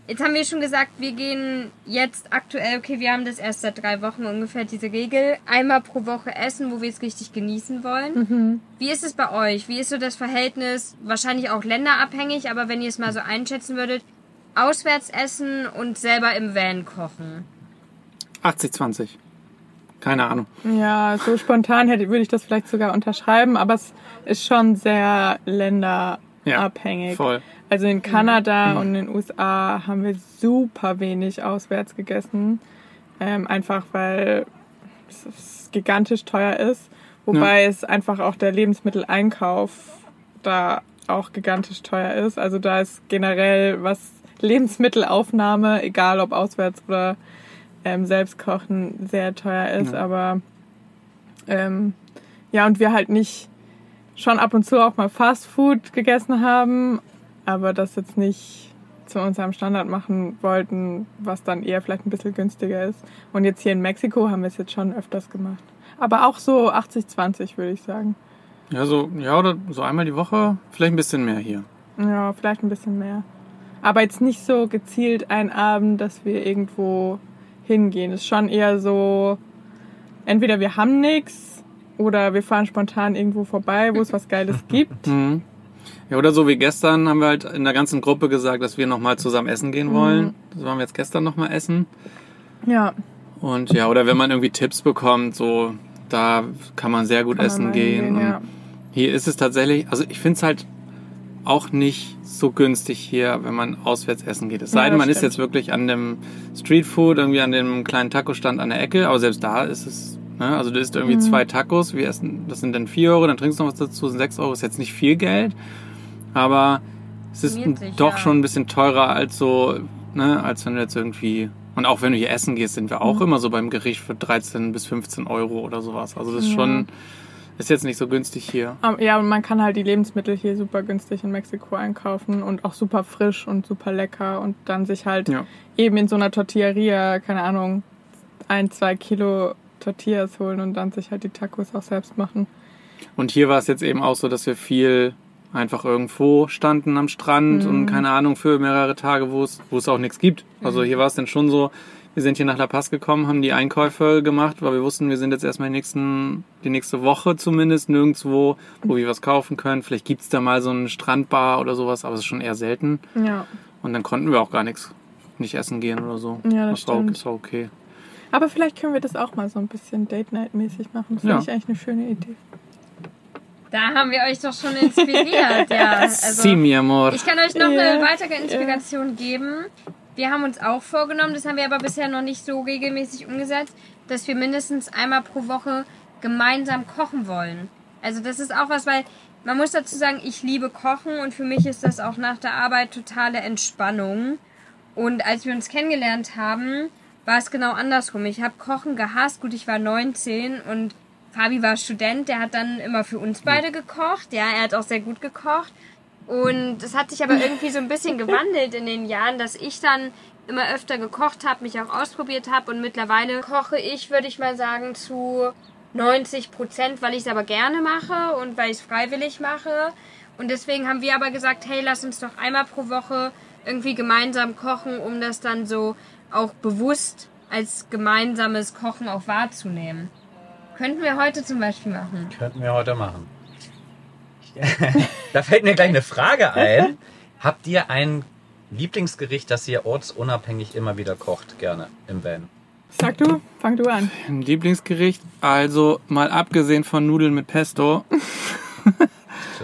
Jetzt haben wir schon gesagt, wir gehen jetzt aktuell, okay, wir haben das erst seit drei Wochen ungefähr, diese Regel, einmal pro Woche essen, wo wir es richtig genießen wollen. Wie ist es bei euch? Wie ist so das Verhältnis? Wahrscheinlich auch länderabhängig, aber wenn ihr es mal so einschätzen würdet, auswärts essen und selber im Van kochen. 80, 20. Keine Ahnung. Ja, so spontan hätte, würde ich das vielleicht sogar unterschreiben, aber es ist schon sehr länderabhängig. Voll. Also in Kanada und in den USA haben wir super wenig auswärts gegessen. Ähm, einfach weil es es gigantisch teuer ist. Wobei es einfach auch der Lebensmitteleinkauf da auch gigantisch teuer ist. Also da ist generell was Lebensmittelaufnahme, egal ob auswärts oder ähm, selbst kochen, sehr teuer ist. Ja. Aber ähm, ja, und wir halt nicht schon ab und zu auch mal Fast Food gegessen haben, aber das jetzt nicht zu unserem Standard machen wollten, was dann eher vielleicht ein bisschen günstiger ist. Und jetzt hier in Mexiko haben wir es jetzt schon öfters gemacht. Aber auch so 80-20 würde ich sagen. Ja, so, ja, oder so einmal die Woche, vielleicht ein bisschen mehr hier. Ja, vielleicht ein bisschen mehr. Aber jetzt nicht so gezielt ein Abend, dass wir irgendwo hingehen. Ist schon eher so, entweder wir haben nichts oder wir fahren spontan irgendwo vorbei, wo es was Geiles gibt. Mhm. Ja, oder so wie gestern haben wir halt in der ganzen Gruppe gesagt, dass wir nochmal zusammen essen gehen wollen. Das waren wir jetzt gestern nochmal essen. Ja, Und ja, oder wenn man irgendwie Tipps bekommt, so, da kann man sehr gut kann essen gehen. und ja. Hier ist es tatsächlich, also ich finde es halt auch nicht so günstig hier, wenn man auswärts essen geht. Es sei denn, man ist stimmt. jetzt wirklich an dem Streetfood, irgendwie an dem kleinen Taco-Stand an der Ecke, aber selbst da ist es, ne, also du isst irgendwie Mhm. zwei Tacos, wir essen, das sind dann vier Euro, dann trinkst du noch was dazu, sind sechs Euro, ist jetzt nicht viel Geld, aber es ist sich, doch ja. schon ein bisschen teurer als so, ne, als wenn du jetzt irgendwie, und auch wenn du hier essen gehst, sind wir auch Mhm. immer so beim Gericht für 13 bis 15 Euro oder sowas. Also das ist Ja. schon, ist jetzt nicht so günstig hier. Aber- Ja, und man kann halt die Lebensmittel hier super günstig in Mexiko einkaufen und auch super frisch und super lecker und dann sich halt Ja. eben in so einer Tortilleria, keine Ahnung, ein, zwei Kilo Tortillas holen und dann sich halt die Tacos auch selbst machen. Und hier war es jetzt eben auch so, dass wir viel einfach irgendwo standen am Strand Mhm. und keine Ahnung für mehrere Tage, wo es, wo es auch nichts gibt. Also hier war es dann schon so, wir sind hier nach La Paz gekommen, haben die Einkäufe gemacht, weil wir wussten, wir sind jetzt erstmal die, nächsten, die nächste Woche zumindest nirgendwo, wo wir was kaufen können. Vielleicht gibt's da mal so eine Strandbar oder sowas, aber es ist schon eher selten. Ja. Und dann konnten wir auch gar nichts, nicht essen gehen oder so. Ja, das das war, stimmt. das war okay. Aber vielleicht können wir das auch mal so ein bisschen Date-Night-mäßig machen. Das finde Ja. ich eigentlich eine schöne Idee. Da haben wir euch doch schon inspiriert, ja. Also, sí, mi amor. Ich kann euch noch Ja, eine weitere Inspiration geben. Wir haben uns auch vorgenommen, das haben wir aber bisher noch nicht so regelmäßig umgesetzt, dass wir mindestens einmal pro Woche gemeinsam kochen wollen. Also das ist auch was, weil man muss dazu sagen, ich liebe Kochen und für mich ist das auch nach der Arbeit totale Entspannung. Und als wir uns kennengelernt haben, war es genau andersrum. Ich habe Kochen gehasst. Gut, ich war 19 und Fabi war Student, der hat dann immer für uns beide gekocht. Ja, er hat auch sehr gut gekocht. Und es hat sich aber irgendwie so ein bisschen gewandelt in den Jahren, dass ich dann immer öfter gekocht habe, mich auch ausprobiert habe und mittlerweile koche ich, würde ich mal sagen, zu 90 Prozent, weil ich es aber gerne mache und weil ich es freiwillig mache. Und deswegen haben wir aber gesagt, hey, lass uns doch einmal pro Woche irgendwie gemeinsam kochen, um das dann so auch bewusst als gemeinsames Kochen auch wahrzunehmen. Könnten wir heute zum Beispiel machen. Könnten wir heute machen. da fällt mir gleich eine Frage ein. Habt ihr ein Lieblingsgericht, das ihr ortsunabhängig immer wieder kocht, gerne im Van? Sag du, fang du an. Ein Lieblingsgericht, also mal abgesehen von Nudeln mit Pesto,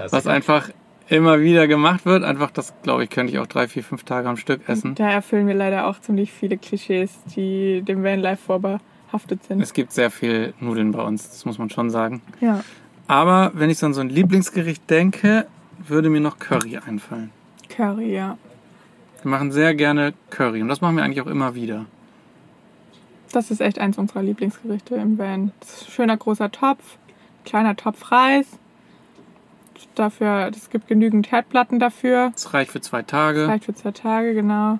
was einfach immer wieder gemacht wird. Einfach das, glaube ich, könnte ich auch drei, vier, fünf Tage am Stück essen. Da erfüllen wir leider auch ziemlich viele Klischees, die dem Vanlife vorbehaftet sind. Es gibt sehr viel Nudeln bei uns, das muss man schon sagen. Ja, Aber wenn ich so an so ein Lieblingsgericht denke, würde mir noch Curry einfallen. Curry, ja. Wir machen sehr gerne Curry und das machen wir eigentlich auch immer wieder. Das ist echt eins unserer Lieblingsgerichte im Van. Das schöner großer Topf, kleiner Topf Reis. Dafür, es gibt genügend Herdplatten dafür. Das reicht für zwei Tage. Reicht für zwei Tage, genau.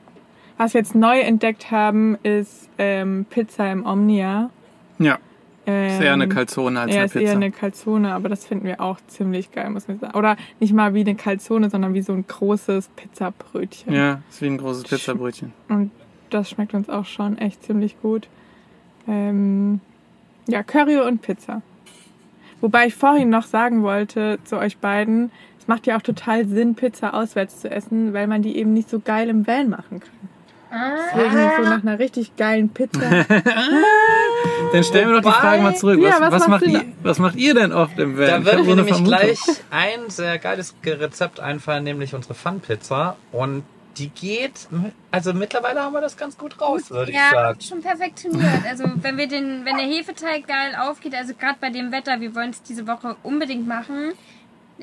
Was wir jetzt neu entdeckt haben, ist ähm, Pizza im Omnia. Ja, Ähm, ist eher eine Calzone als ja, eine ist eher Pizza. eine Calzone, aber das finden wir auch ziemlich geil, muss man sagen. Oder nicht mal wie eine Calzone, sondern wie so ein großes Pizzabrötchen. Ja, ist wie ein großes Pizzabrötchen. Und das schmeckt uns auch schon echt ziemlich gut. Ähm, ja, Curry und Pizza. Wobei ich vorhin noch sagen wollte zu euch beiden, es macht ja auch total Sinn, Pizza auswärts zu essen, weil man die eben nicht so geil im Van machen kann. Deswegen so nach einer richtig geilen Pizza. Dann stellen wir doch die Frage mal zurück. Ja, Was, was was, macht ihr was macht ihr denn oft im Van? Da Ich würde mir nämlich Vermutung. gleich ein sehr geiles Rezept einfallen, nämlich unsere Pfannpizza. Und die geht, also mittlerweile haben wir das ganz gut raus, würde ich Ja, sagen. schon perfektioniert. Also wenn wir den, wenn der Hefeteig geil aufgeht, also gerade bei dem Wetter, wir wollen es diese Woche unbedingt machen,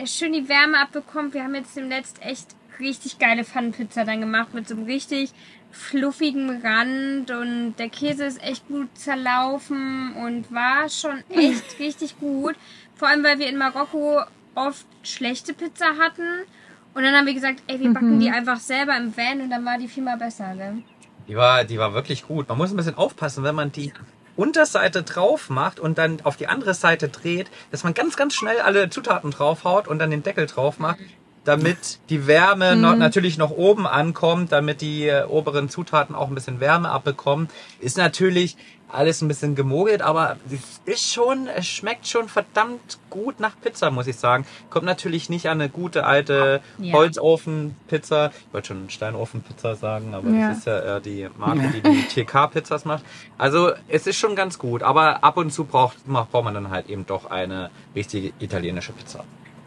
schön die Wärme abbekommt. Wir haben jetzt demnächst echt richtig geile Pfannenpizza dann gemacht mit so einem richtig fluffigen Rand und der Käse ist echt gut zerlaufen und war schon echt richtig gut. Vor allem, weil wir in Marokko oft schlechte Pizza hatten. Und dann haben wir gesagt, ey, wir backen die einfach selber im Van und dann war die viel mal besser, ne? Die war, die war wirklich gut. Man muss ein bisschen aufpassen, wenn man die Unterseite drauf macht und dann auf die andere Seite dreht, dass man ganz, ganz schnell alle Zutaten draufhaut und dann den Deckel drauf macht, damit die Wärme noch, natürlich noch oben ankommt, damit die äh, oberen Zutaten auch ein bisschen Wärme abbekommen. Ist natürlich alles ein bisschen gemogelt, aber es ist schon, es schmeckt schon verdammt gut nach Pizza, muss ich sagen. Kommt natürlich nicht an eine gute alte Ja. Holzofenpizza. Ich wollte schon Steinofenpizza sagen, aber Ja. das ist ja eher die Marke, die die TK-Pizzas macht. Also es ist schon ganz gut, aber ab und zu braucht, braucht man dann halt eben doch eine richtige italienische Pizza.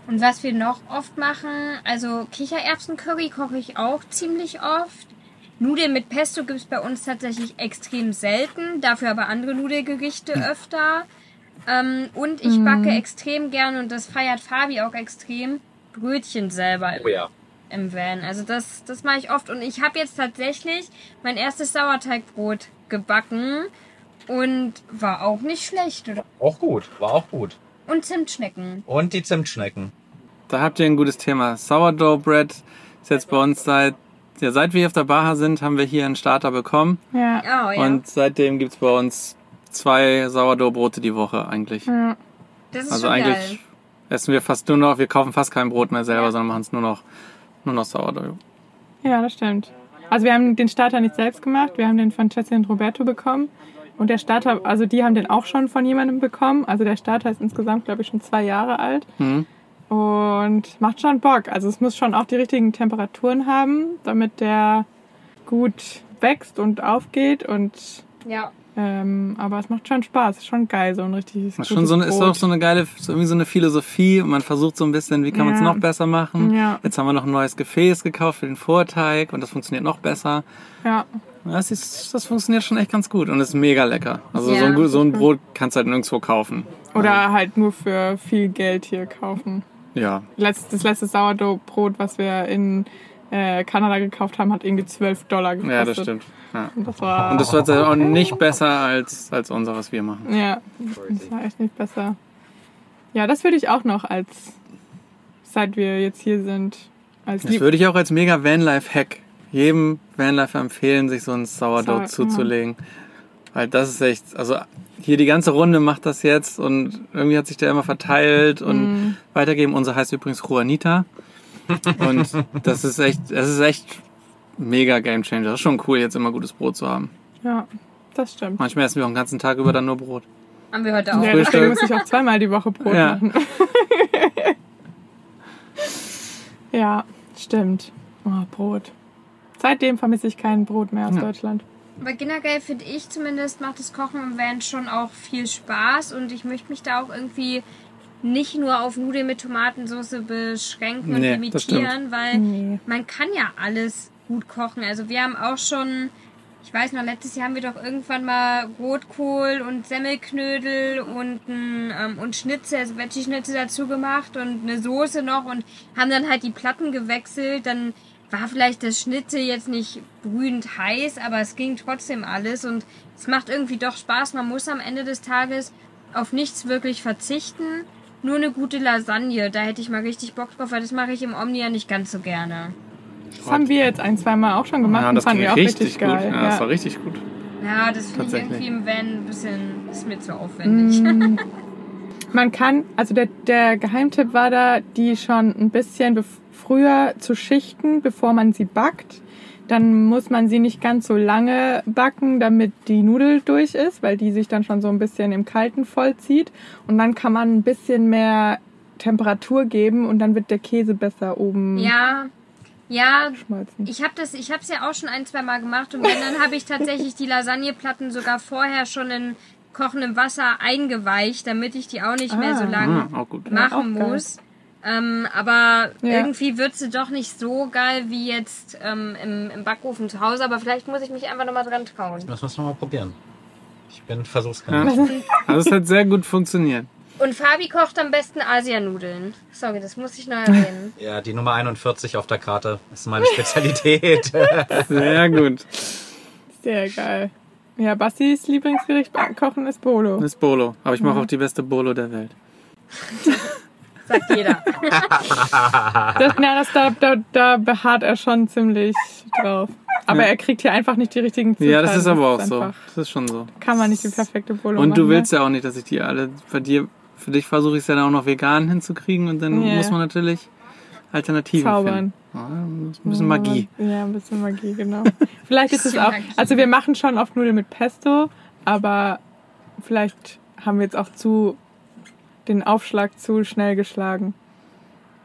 Und was wir noch oft machen, also Kichererbsen-Curry koche ich auch ziemlich oft. Nudeln mit Pesto gibt's bei uns tatsächlich extrem selten, dafür aber andere Nudelgerichte öfter. Ähm, und ich backe extrem gerne, und das feiert Fabi auch extrem, Brötchen selber Oh ja. im Van. Also das, das mache ich oft. Und ich habe jetzt tatsächlich mein erstes Sauerteigbrot gebacken und war auch nicht schlecht. Oder? Auch gut, war auch gut. Und Zimtschnecken. Und die Zimtschnecken. Da habt ihr ein gutes Thema. Sourdough Bread ist jetzt bei uns seit, ja, seit wir hier auf der Baha sind, haben wir hier einen Starter bekommen. Ja. Oh, ja. Und seitdem gibt's bei uns zwei Sourdough-Brote die Woche eigentlich. ja. das ist Also schon eigentlich geil. essen wir fast nur noch, wir kaufen fast kein Brot mehr selber, sondern machen es nur noch, nur noch Sourdough. Ja, das stimmt. Also wir haben den Starter nicht selbst gemacht, wir haben den von Jessie und Roberto bekommen. Und der Starter, also die haben den auch schon von jemandem bekommen. Also der Starter ist insgesamt, glaube ich, schon zwei Jahre alt. Mhm. Und macht schon Bock. Also es muss schon auch die richtigen Temperaturen haben, damit der gut wächst und aufgeht. Und Ja. ähm, aber es macht schon Spaß. Ist schon geil, so ein richtiges Das ist schon so eine, ist auch so eine geile, so irgendwie so eine Philosophie und man versucht so ein bisschen, wie kann man es Ja. noch besser machen. Ja. Jetzt haben wir noch ein neues Gefäß gekauft für den Vorteig und das funktioniert noch besser. Ja, Das, ist, das funktioniert schon echt ganz gut und ist mega lecker. Also Ja. so, ein, so ein Brot kannst du halt nirgendwo kaufen. oder halt nur für viel Geld hier kaufen. Ja, das letzte Sourdough-Brot, was wir in äh, Kanada gekauft haben, hat irgendwie 12 Dollar gekostet. ja, das stimmt. Ja. Und das war, Und das wird auch nicht besser als, als unser, was wir machen. ja, das war echt nicht besser. Ja, das würde ich auch noch als, seit wir jetzt hier sind, als Das würde ich auch als mega Vanlife-Hack jedem Vanlifer empfehlen, sich so ein Sourdough Sour- zuzulegen. Weil das ist echt, also hier die ganze Runde macht das jetzt und irgendwie hat sich der immer verteilt und Mhm. weitergeben. Unser heißt übrigens Juanita. Und das ist echt, es ist echt mega Game Changer. Das ist schon cool, jetzt immer gutes Brot zu haben. Ja, das stimmt. Manchmal essen wir auch den ganzen Tag über dann nur Brot. Haben wir heute auch. Ja, Frühstück. deswegen muss ich auch zweimal die Woche Brot Ja. machen. ja, stimmt. Oh, Brot. Seitdem vermisse ich kein Brot mehr aus Ja. Deutschland. Aber generell finde ich zumindest macht das Kochen im Van schon auch viel Spaß und ich möchte mich da auch irgendwie nicht nur auf Nudeln mit Tomatensauce beschränken und Nee, limitieren, weil Nee. man kann ja alles gut kochen. Also wir haben auch schon, ich weiß noch, letztes Jahr haben wir doch irgendwann mal Rotkohl und Semmelknödel und, ein, ähm, und Schnitzel, also Veggie-Schnitzel dazu gemacht und eine Soße noch und haben dann halt die Platten gewechselt. Dann war vielleicht das Schnitzel jetzt nicht brühend heiß, aber es ging trotzdem alles und es macht irgendwie doch Spaß. Man muss am Ende des Tages auf nichts wirklich verzichten. Nur eine gute Lasagne, da hätte ich mal richtig Bock drauf, weil das mache ich im Omni ja nicht ganz so gerne. Das haben wir jetzt ein, zwei Mal auch schon gemacht Ja, und das fanden wir auch richtig, richtig, gut. geil. Ja, das war richtig gut. Ja, das finde ich irgendwie im Van ein bisschen, ist mir zu aufwendig. Mm, Man kann, also der, der Geheimtipp war da, die schon ein bisschen bef- früher zu schichten, bevor man sie backt. Dann muss man sie nicht ganz so lange backen, damit die Nudel durch ist, weil die sich dann schon so ein bisschen im Kalten vollzieht. Und dann kann man ein bisschen mehr Temperatur geben und dann wird der Käse besser oben Ja, ja, schmolzen. ich habe das, ich habe es ja auch schon ein, zwei Mal gemacht und wenn, dann habe ich tatsächlich die Lasagneplatten sogar vorher schon in kochendem Wasser eingeweicht, damit ich die auch nicht mehr so Ah. lang Ah, gut. machen auch geil. Ähm, aber Ja. irgendwie wird sie doch nicht so geil wie jetzt ähm, im, im Backofen zu Hause. Aber vielleicht muss ich mich einfach nochmal dran trauen. Das müssen wir mal probieren. Ich bin Ja. Versuchskaninchen. Also es hat sehr gut funktioniert. Und Fabi kocht am besten Asianudeln. Sorry, das muss ich noch erwähnen. Ja, die Nummer 41 auf der Karte ist meine Spezialität. Sehr gut. Sehr geil. Ja, Bastis Lieblingsgericht Kochen ist Bolo. Ist Bolo. Aber ich mache auch die beste Bolo der Welt. Sagt jeder. Das, na, das, da, da, da beharrt er schon ziemlich drauf. Aber Ja. er kriegt hier einfach nicht die richtigen Zutaten. Ja, das ist aber auch so. einfach- Das ist schon so. Kann man nicht die perfekte Bolo Und machen. du willst ne? ja auch nicht, dass ich die alle bei dir, für dich versuche ich es ja dann auch noch vegan hinzukriegen und dann Ja. muss man natürlich Alternativen Zaubern. finden. Ja, ein bisschen Magie. Ja, ein bisschen Magie, genau. Vielleicht ist es auch, also wir machen schon oft Nudeln mit Pesto, aber vielleicht haben wir jetzt auch zu, den Aufschlag zu schnell geschlagen.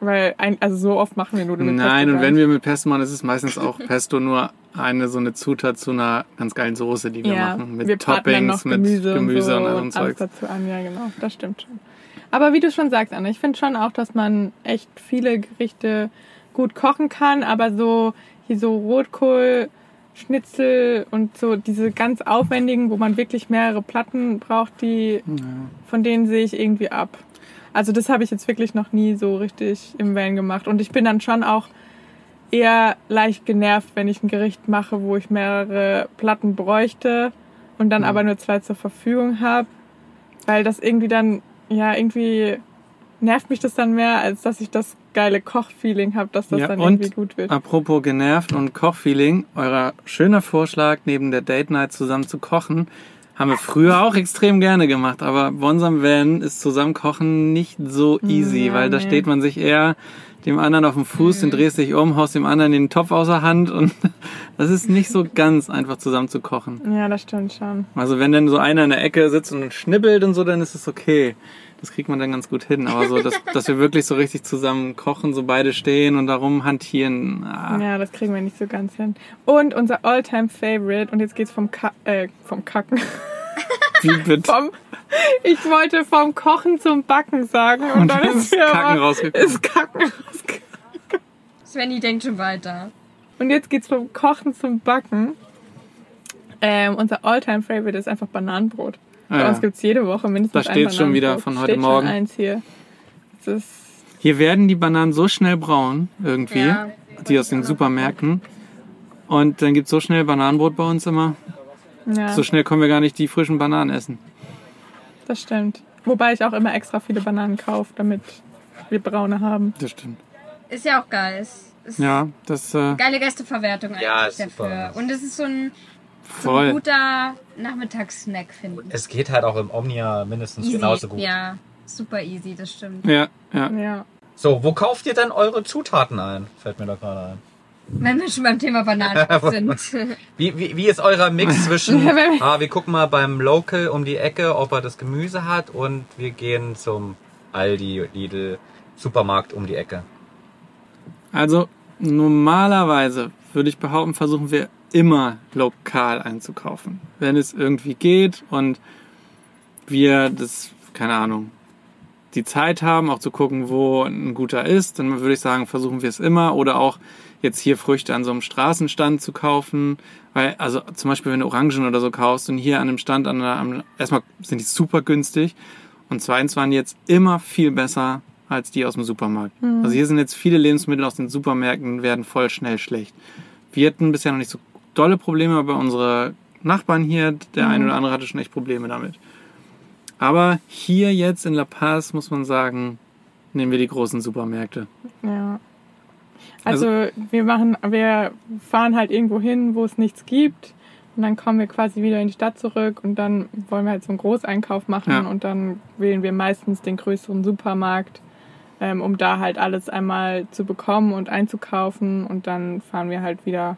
Weil, ein, also so oft machen wir Nudeln mit Pesto. Nein, und wenn wir mit Pesto machen, ist es meistens auch Pesto nur eine so eine Zutat zu einer ganz geilen Soße, die wir ja, machen. Mit wir Toppings, noch Gemüse, mit Gemüse und, und, so und alles Zeug. dazu an. Ja, genau, das stimmt schon. Aber wie du schon sagst, Anna, ich finde schon auch, dass man echt viele Gerichte gut kochen kann, aber so hier so Rotkohl, Schnitzel und so diese ganz aufwendigen, wo man wirklich mehrere Platten braucht, die von denen sehe ich irgendwie ab. Also das habe ich jetzt wirklich noch nie so richtig im Van gemacht und ich bin dann schon auch eher leicht genervt, wenn ich ein Gericht mache, wo ich mehrere Platten bräuchte und dann Mhm. aber nur zwei zur Verfügung habe, weil das irgendwie dann, ja, irgendwie nervt mich das dann mehr, als dass ich das geile Kochfeeling habe, dass das Ja, dann irgendwie gut wird. Apropos genervt und Kochfeeling, euer schöner Vorschlag, neben der Date Night zusammen zu kochen, haben wir früher auch extrem gerne gemacht, aber bei unserem Van ist zusammen kochen nicht so easy, Ja, weil da nee. steht man sich eher dem anderen auf dem Fuß, den drehst dich um, haust dem anderen den Topf aus der Hand und das ist nicht so ganz einfach zusammen zu kochen. Ja, das stimmt schon. Also wenn dann so einer in der Ecke sitzt und schnibbelt und so, dann ist es okay. Das kriegt man dann ganz gut hin. Aber so, dass, dass wir wirklich so richtig zusammen kochen, so beide stehen und darum hantieren. Ah, Ja, das kriegen wir nicht so ganz hin. Und unser Alltime Favorite, und jetzt geht's vom, Ka äh, vom Kacken. wie bitte? vom, ich wollte vom Kochen zum Backen sagen. Und, Und dann ist ist Kacken aber- rausgekommen. Ist Kacken rausgekommen. Svenny denkt schon weiter. Und jetzt geht's vom Kochen zum Backen. Ähm, unser Alltime Favorite ist einfach Bananenbrot. Bei Ja. uns gibt's jede Woche mindestens Da ein steht's schon wieder von heute Steht Morgen. Schon eins hier. Das ist, Hier werden die Bananen so schnell braun, irgendwie, Ja. die aus den Supermärkten. Und dann gibt's so schnell Bananenbrot bei uns immer. ja, So schnell können wir gar nicht die frischen Bananen essen. das stimmt. Wobei ich auch immer extra viele Bananen kaufe, damit wir braune haben. Das stimmt. Ist ja auch geil. Ist, ist Ja, das äh, Geile Gästeverwertung eigentlich Ja, ist super. dafür. Und es ist so ein, so ein voll. guter Nachmittagssnack, finde ich. Es geht halt auch im Omnia mindestens Easy. genauso gut. Ja, super easy, das stimmt. Ja, ja. Ja. So, wo kauft ihr denn eure Zutaten ein? Fällt mir da gerade ein. Wenn wir schon beim Thema Bananen sind. Wie, wie, wie ist eurer Mix zwischen, Ja, wenn wir- ah, wir gucken mal beim Local um die Ecke, ob er das Gemüse hat und wir gehen zum Aldi, Lidl, Supermarkt um die Ecke. Also normalerweise würde ich behaupten, versuchen wir immer lokal einzukaufen. Wenn es irgendwie geht und wir das, keine Ahnung, die Zeit haben, auch zu gucken, wo ein guter ist, dann würde ich sagen, versuchen wir es immer. Oder auch jetzt hier Früchte an so einem Straßenstand zu kaufen. Weil, also zum Beispiel, wenn du Orangen oder so kaufst und hier an einem Stand, an der, am, erstmal sind die super günstig und zweitens waren die jetzt immer viel besser als die aus dem Supermarkt. Also hier sind jetzt viele Lebensmittel aus den Supermärkten, werden voll schnell schlecht. Wir hatten bisher noch nicht so dolle Probleme, aber unsere Nachbarn hier, der eine oder andere hatte schon echt Probleme damit. Aber hier jetzt in La Paz muss man sagen, nehmen wir die großen Supermärkte. Ja. Also, wir machen, wir fahren halt irgendwo hin, wo es nichts gibt. Und dann kommen wir quasi wieder in die Stadt zurück und dann wollen wir halt so einen Großeinkauf machen Ja. und dann wählen wir meistens den größeren Supermarkt, ähm, um da halt alles einmal zu bekommen und einzukaufen und dann fahren wir halt wieder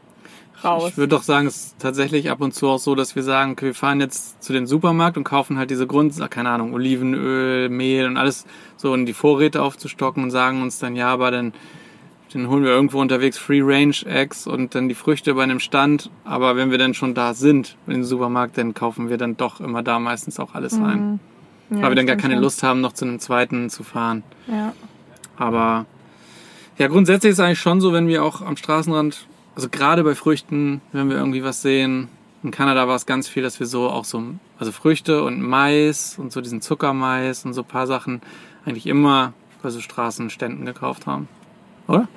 raus. Ich würde doch sagen, es ist tatsächlich ab und zu auch so, dass wir sagen, okay, wir fahren jetzt zu den Supermarkt und kaufen halt diese Grund, keine Ahnung, Olivenöl, Mehl und alles so in die Vorräte aufzustocken und sagen uns dann, ja, aber dann, dann holen wir irgendwo unterwegs Free Range Eggs und dann die Früchte bei einem Stand. Aber wenn wir dann schon da sind in den Supermarkt, dann kaufen wir dann doch immer da meistens auch alles ein. Ja, weil wir dann gar keine stimmt Lust haben, noch zu einem zweiten zu fahren. Ja. Aber ja, grundsätzlich ist es eigentlich schon so, wenn wir auch am Straßenrand, also gerade bei Früchten, wenn wir irgendwie was sehen, in Kanada war es ganz viel, dass wir so auch so, also Früchte und Mais und so diesen Zuckermais und so ein paar Sachen eigentlich immer bei so Straßenständen gekauft haben. Oder?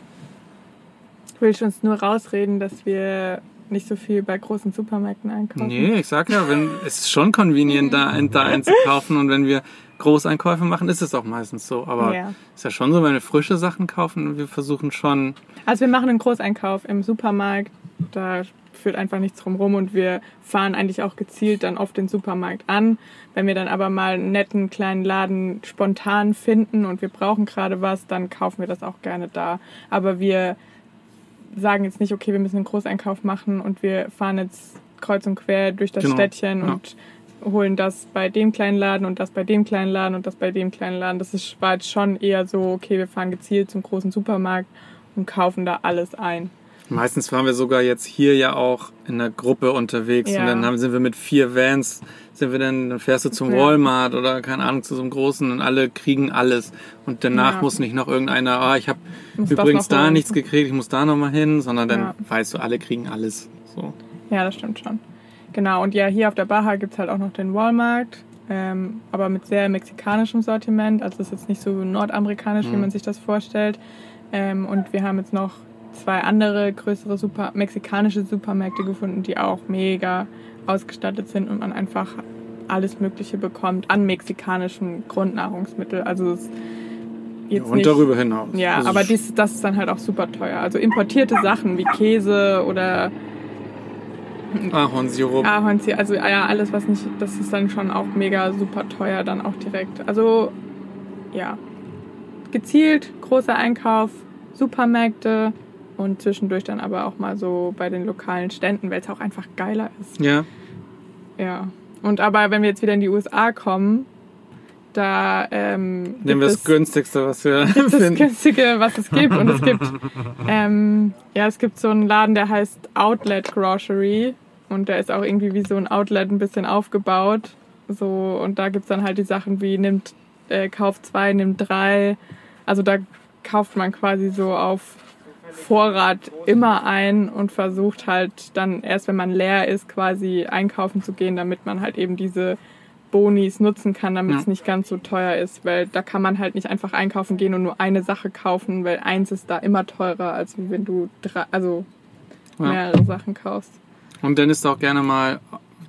Du willst uns nur rausreden, dass wir nicht so viel bei großen Supermärkten einkaufen. Nee, ich sag ja, wenn, es ist schon convenient, da, da einzukaufen und wenn wir Großeinkäufe machen, ist es auch meistens so. Aber Ja. ist ja schon so, wenn wir frische Sachen kaufen, wir versuchen schon, Also wir machen einen Großeinkauf im Supermarkt, da führt einfach nichts drum rum und wir fahren eigentlich auch gezielt dann auf den Supermarkt an. Wenn wir dann aber mal einen netten kleinen Laden spontan finden und wir brauchen gerade was, dann kaufen wir das auch gerne da. Aber wir sagen jetzt nicht, okay, wir müssen einen Großeinkauf machen und wir fahren jetzt kreuz und quer durch das Genau, Städtchen ja. und holen das bei dem kleinen Laden und das bei dem kleinen Laden und das bei dem kleinen Laden. Das ist, war jetzt schon eher so, okay, wir fahren gezielt zum großen Supermarkt und kaufen da alles ein. Meistens waren wir sogar jetzt hier ja auch in einer Gruppe unterwegs Ja. und dann haben, sind wir mit vier Vans, sind wir dann, dann fährst du zum Ja. Walmart oder keine Ahnung zu so einem großen und alle kriegen alles und danach Ja. muss nicht noch irgendeiner, ah, ich habe übrigens da holen. nichts gekriegt, ich muss da noch mal hin, sondern dann weißt du, alle kriegen alles. So. Ja, das stimmt schon. Genau, und ja, hier auf der Baja gibt's halt auch noch den Walmart, ähm, aber mit sehr mexikanischem Sortiment. Also es ist jetzt nicht so nordamerikanisch, wie Mhm. man sich das vorstellt. Ähm, und wir haben jetzt noch zwei andere größere Super mexikanische Supermärkte gefunden, die auch mega ausgestattet sind und man einfach alles Mögliche bekommt an mexikanischem Grundnahrungsmittel. Also es jetzt und nicht, darüber hinaus. Ja, Also aber dies, das ist dann halt auch super teuer. Also importierte Sachen wie Käse oder Ahornsirup. Ahornsirup, also ja, alles was nicht, das ist dann schon auch mega super teuer dann auch direkt. Also ja, gezielt großer Einkauf, Supermärkte und zwischendurch dann aber auch mal so bei den lokalen Ständen, weil es auch einfach geiler ist. Ja, Ja. Und aber wenn wir jetzt wieder in die USA kommen, da ähm, nehmen gibt wir das günstigste, was wir das finden. günstige, was es gibt. Und es gibt, ähm, ja, es gibt so einen Laden, der heißt Outlet Grocery. Und der ist auch irgendwie wie so ein Outlet ein bisschen aufgebaut. So, und da gibt's dann halt die Sachen wie nimmt, äh, kauft zwei, nimmt drei. Also da kauft man quasi so auf Vorrat immer ein und versucht halt dann erst, wenn man leer ist, quasi einkaufen zu gehen, damit man halt eben diese Bonis nutzen kann, damit Ja. es nicht ganz so teuer ist, weil da kann man halt nicht einfach einkaufen gehen und nur eine Sache kaufen, weil eins ist da immer teurer, als wenn du drei, also Ja. mehrere Sachen kaufst. Und dann ist auch gerne mal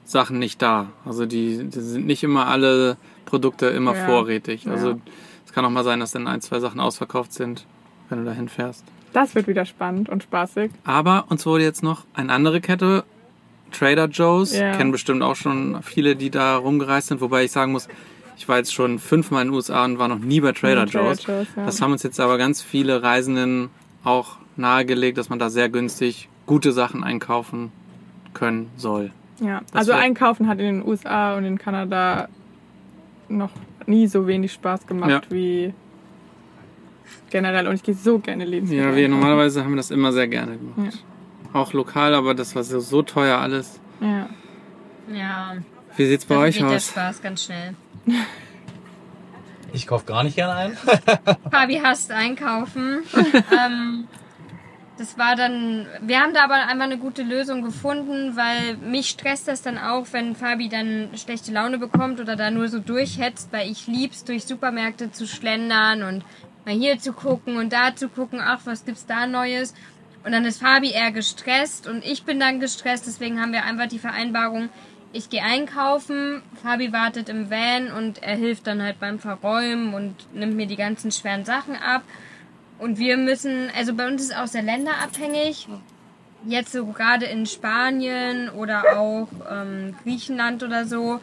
Sachen nicht da. Also die, die sind nicht immer alle Produkte immer Ja. vorrätig. Ja. Also es kann auch mal sein, dass dann ein, zwei Sachen ausverkauft sind, wenn du dahin fährst. Das wird wieder spannend und spaßig. Aber uns wurde jetzt noch eine andere Kette, Trader Joe's, Ja. kennen bestimmt auch schon viele, die da rumgereist sind, wobei ich sagen muss, ich war jetzt schon fünfmal in den USA und war noch nie bei Trader Ja, Trader Joe's. Joe's, ja. Das haben uns jetzt aber ganz viele Reisenden auch nahegelegt, dass man da sehr günstig gute Sachen einkaufen können soll. Ja, Das also Einkaufen hat in den USA und in Kanada noch nie so wenig Spaß gemacht Ja. wie generell. Und ich gehe so gerne Lebensmittel. Ja, wir einkaufen. normalerweise haben wir das immer sehr gerne gemacht. Auch lokal, aber das war so, so teuer alles. Ja. Ja, Wie sieht's bei dann euch geht der aus? Spaß ganz schnell. Ich kaufe gar nicht gerne ein. Fabi hasst einkaufen. ähm, das war dann, wir haben da aber einfach eine gute Lösung gefunden, weil mich stresst das dann auch, wenn Fabi dann schlechte Laune bekommt oder da nur so durchhetzt, weil ich lieb's, durch Supermärkte zu schlendern und mal hier zu gucken und da zu gucken, ach, was gibt's da Neues? Und dann ist Fabi eher gestresst und ich bin dann gestresst, deswegen haben wir einfach die Vereinbarung, ich gehe einkaufen, Fabi wartet im Van und er hilft dann halt beim Verräumen und nimmt mir die ganzen schweren Sachen ab. Und wir müssen, also bei uns ist auch sehr länderabhängig. Jetzt so gerade in Spanien oder auch ähm, Griechenland oder so,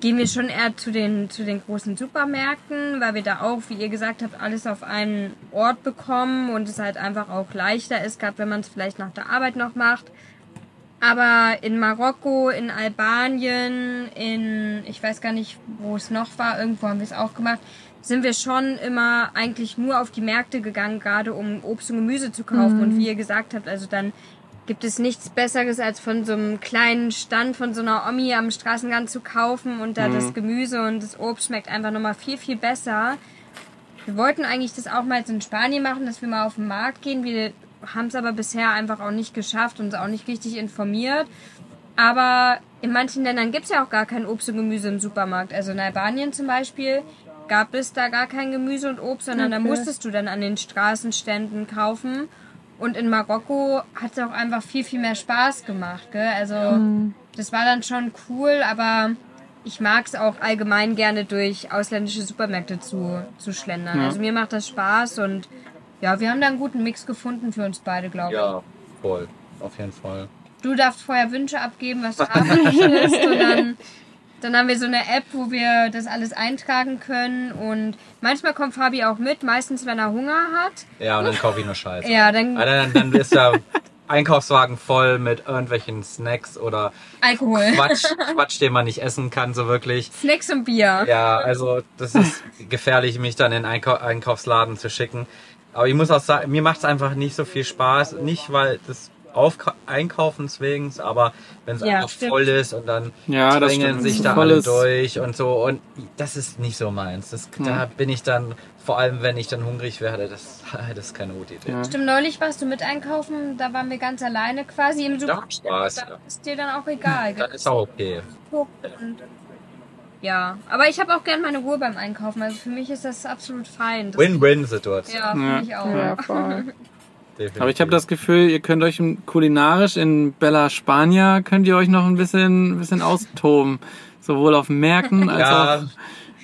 gehen wir schon eher zu den, zu den großen Supermärkten, weil wir da auch, wie ihr gesagt habt, alles auf einen Ort bekommen und es halt einfach auch leichter ist, gerade wenn man es vielleicht nach der Arbeit noch macht. Aber in Marokko, in Albanien, in, ich weiß gar nicht, wo es noch war, irgendwo haben wir es auch gemacht, sind wir schon immer eigentlich nur auf die Märkte gegangen, gerade um Obst und Gemüse zu kaufen. Und wie ihr gesagt habt, also dann gibt es nichts Besseres, als von so einem kleinen Stand von so einer Omi am Straßenrand zu kaufen und da das Gemüse und das Obst schmeckt einfach nochmal viel, viel besser. Wir wollten eigentlich das auch mal jetzt in Spanien machen, dass wir mal auf den Markt gehen. Wir haben es aber bisher einfach auch nicht geschafft, uns auch nicht richtig informiert. Aber in manchen Ländern gibt es ja auch gar kein Obst und Gemüse im Supermarkt. Also in Albanien zum Beispiel gab es da gar kein Gemüse und Obst, sondern da Okay. musstest du dann an den Straßenständen kaufen. Und in Marokko hat es auch einfach viel, viel mehr Spaß gemacht. Gell? Also das war dann schon cool, aber ich mag es auch allgemein gerne durch ausländische Supermärkte zu, zu schlendern. Ja. Also mir macht das Spaß und ja, wir haben da einen guten Mix gefunden für uns beide, glaube ich. Ja, voll. Auf jeden Fall. Du darfst vorher Wünsche abgeben, was du haben möchtest und dann, dann haben wir so eine App, wo wir das alles eintragen können und manchmal kommt Fabi auch mit, meistens wenn er Hunger hat. Ja, und dann kaufe ich nur Scheiße. Ja, dann Ah, Dann, dann ist der Einkaufswagen voll mit irgendwelchen Snacks oder Alkohol. Quatsch, Quatsch, den man nicht essen kann, so wirklich. Snacks und Bier. Ja, also das ist gefährlich, mich dann in den Einkau Einkaufsladen zu schicken. Aber ich muss auch sagen, mir macht es einfach nicht so viel Spaß. Nicht, weil des Aufka Einkaufens wegen, aber wenn es Ja, einfach stimmt. voll ist und dann Ja, das stimmt. sich da alle durch und so. Und das ist nicht so meins. Das, Da bin ich dann, vor allem wenn ich dann hungrig werde, das, das ist keine gute Idee. Ja. Stimmt, neulich warst du mit einkaufen, da waren wir ganz alleine quasi im Supermarkt. Spaß, Da ja. ist dir dann auch egal. Dann ist auch okay. Und, ja, aber ich habe auch gern meine Ruhe beim Einkaufen. Also für mich ist das absolut fein. Das, Win-Win-Situation. Ja, finde Ja. ich auch. Ja, voll. Definitiv. Aber ich habe das Gefühl, ihr könnt euch kulinarisch in Bella Spania könnt ihr euch noch ein bisschen, ein bisschen austoben. Sowohl auf Märkten als Ja. auch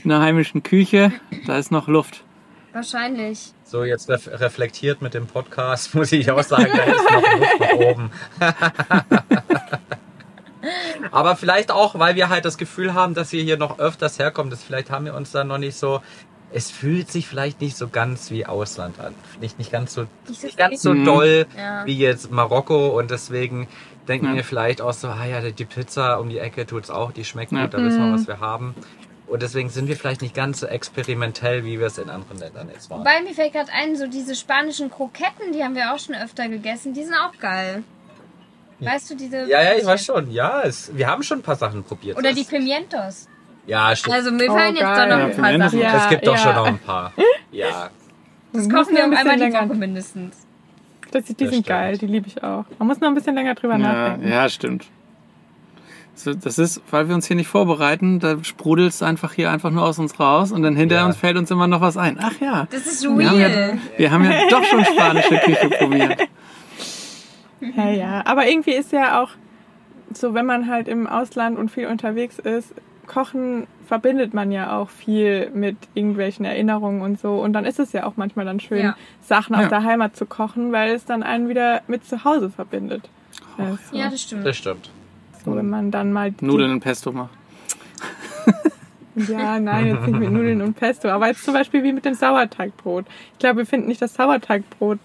in der heimischen Küche. Da ist noch Luft. Wahrscheinlich. So, jetzt ref reflektiert mit dem Podcast, muss ich auch sagen, da ist noch Luft nach oben. Aber vielleicht auch, weil wir halt das Gefühl haben, dass wir hier noch öfters herkommen, dass vielleicht haben wir uns da noch nicht so, es fühlt sich vielleicht nicht so ganz wie Ausland an. Nicht, nicht ganz so, Nicht ganz so Mhm. doll Ja. wie jetzt Marokko und deswegen denken Ja. wir vielleicht auch so, ah ja, die Pizza um die Ecke tut's auch, die schmeckt Ja. gut, da wissen wir, Mhm. was wir haben. Und deswegen sind wir vielleicht nicht ganz so experimentell, wie wir es in anderen Ländern jetzt waren. Wobei mir fällt gerade ein, so diese spanischen Kroketten, die haben wir auch schon öfter gegessen. Die sind auch geil. Weißt du, diese... Ja, ja, ich weiß schon. Ja, es, wir haben schon ein paar Sachen probiert. Oder die Pimientos. Ja, stimmt. Also mir Oh, fallen jetzt geil. doch noch Ja, ein paar. Sachen. Ja. es gibt doch schon noch ein paar. Ja. Das kochen wir um ein einmal die bisschen Woche länger. mindestens. Das, die Das sind geil, stimmt. die liebe ich auch. Man muss noch ein bisschen länger drüber Ja, nachdenken. ja, stimmt. So, Das ist, weil wir uns hier nicht vorbereiten, da sprudelt es einfach hier einfach nur aus uns raus und dann hinter Ja. uns fällt uns immer noch was ein. Ach ja, Das ist wir haben ja, real. wir haben ja doch schon spanische Küche probiert. Ja, ja. Aber irgendwie ist ja auch so, wenn man halt im Ausland und viel unterwegs ist, Kochen verbindet man ja auch viel mit irgendwelchen Erinnerungen und so. Und dann ist es ja auch manchmal dann schön, Ja. Sachen aus Ja. der Heimat zu kochen, weil es dann einen wieder mit zu Hause verbindet. Also, Ja, das stimmt. Das stimmt. so, wenn man dann mal die- Nudeln und Pesto macht. Ja, nein, jetzt nicht mit Nudeln und Pesto. Aber jetzt zum Beispiel wie mit dem Sauerteigbrot. Ich glaube, wir finden nicht das Sauerteigbrot.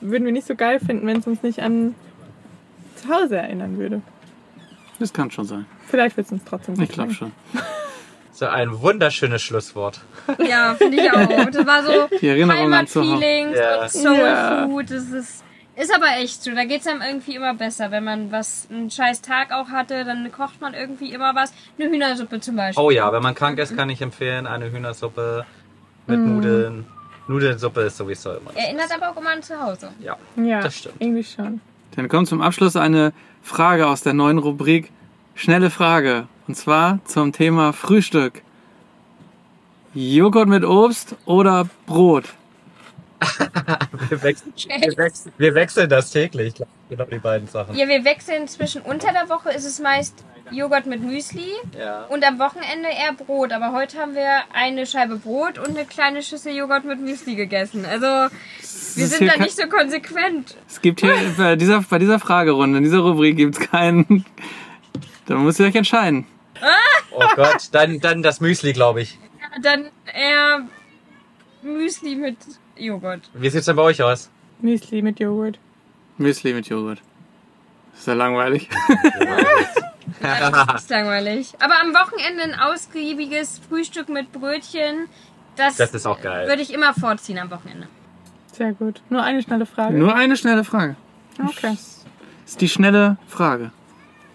Das würden wir nicht so geil finden, wenn es uns nicht an zu Hause erinnern würde. Das kann schon sein. Vielleicht wird es uns trotzdem Ich glaube schon. So ein wunderschönes Schlusswort. Ja, finde ich auch. Das war so Die Erinnerung an. Heimatfeelings Ja. und Soul Ja. Food. Das ist, ist aber echt so. Da geht's einem irgendwie immer besser. Wenn man was, einen scheiß Tag auch hatte, dann kocht man irgendwie immer was. Eine Hühnersuppe zum Beispiel. Oh ja, wenn man krank ist, kann ich empfehlen, eine Hühnersuppe mit Nudeln. Nudelsuppe ist sowieso immer. Erinnert aber auch immer an zu Hause. Ja. Ja, Das stimmt. irgendwie schon. Dann kommt zum Abschluss eine Frage aus der neuen Rubrik Schnelle Frage. Und zwar zum Thema Frühstück. Joghurt mit Obst oder Brot? Wir wechseln, wir, wechseln, wir wechseln das täglich. Genau die beiden Sachen. Ja, wir wechseln zwischen unter der Woche ist es meist Joghurt mit Müsli Ja. und am Wochenende eher Brot. Aber heute haben wir eine Scheibe Brot und eine kleine Schüssel Joghurt mit Müsli gegessen. Also wir sind da nicht so konsequent. Es gibt hier bei dieser, bei dieser Fragerunde, in dieser Rubrik gibt es keinen. Da müsst ihr euch entscheiden. Oh Gott, dann, dann das Müsli, glaube ich. Dann eher Müsli mit Joghurt. Wie sieht's denn bei euch aus? Müsli mit Joghurt. Müsli mit Joghurt. Ist ja langweilig. Das ist langweilig. Aber am Wochenende ein ausgiebiges Frühstück mit Brötchen, das, Das ist auch geil. würde ich immer vorziehen am Wochenende. Sehr gut. Nur eine schnelle Frage. Nur eine schnelle Frage. Okay. Das ist die schnelle Frage.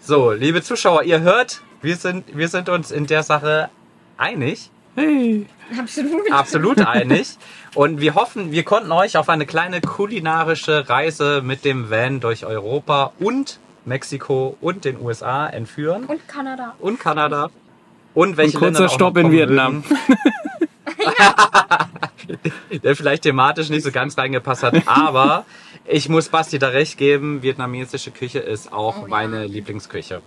So, liebe Zuschauer, ihr hört, wir sind, wir sind uns in der Sache einig. Hey. Absolut. absolut einig. Und wir hoffen, wir konnten euch auf eine kleine kulinarische Reise mit dem Van durch Europa und Mexiko und den USA entführen. Und Kanada. Und Kanada. Und welche Und kurzer Länder noch Stopp in Vietnam. der vielleicht thematisch nicht so ganz reingepasst hat. Aber ich muss Basti da recht geben, vietnamesische Küche ist auch Oh ja. meine Lieblingsküche.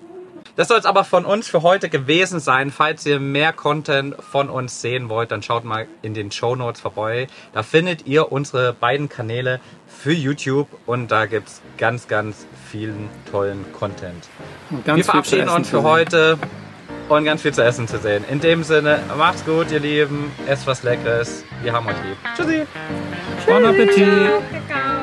Das soll es aber von uns für heute gewesen sein. Falls ihr mehr Content von uns sehen wollt, dann schaut mal in den Show Notes vorbei. Da findet ihr unsere beiden Kanäle für YouTube und da gibt's ganz, ganz vielen tollen Content. Und ganz Wir verabschieden uns für heute und ganz viel zu essen zu sehen. In dem Sinne, macht's gut, ihr Lieben. Esst was Leckeres. Wir haben euch lieb. Tschüssi. Bon Appetit. Ciao.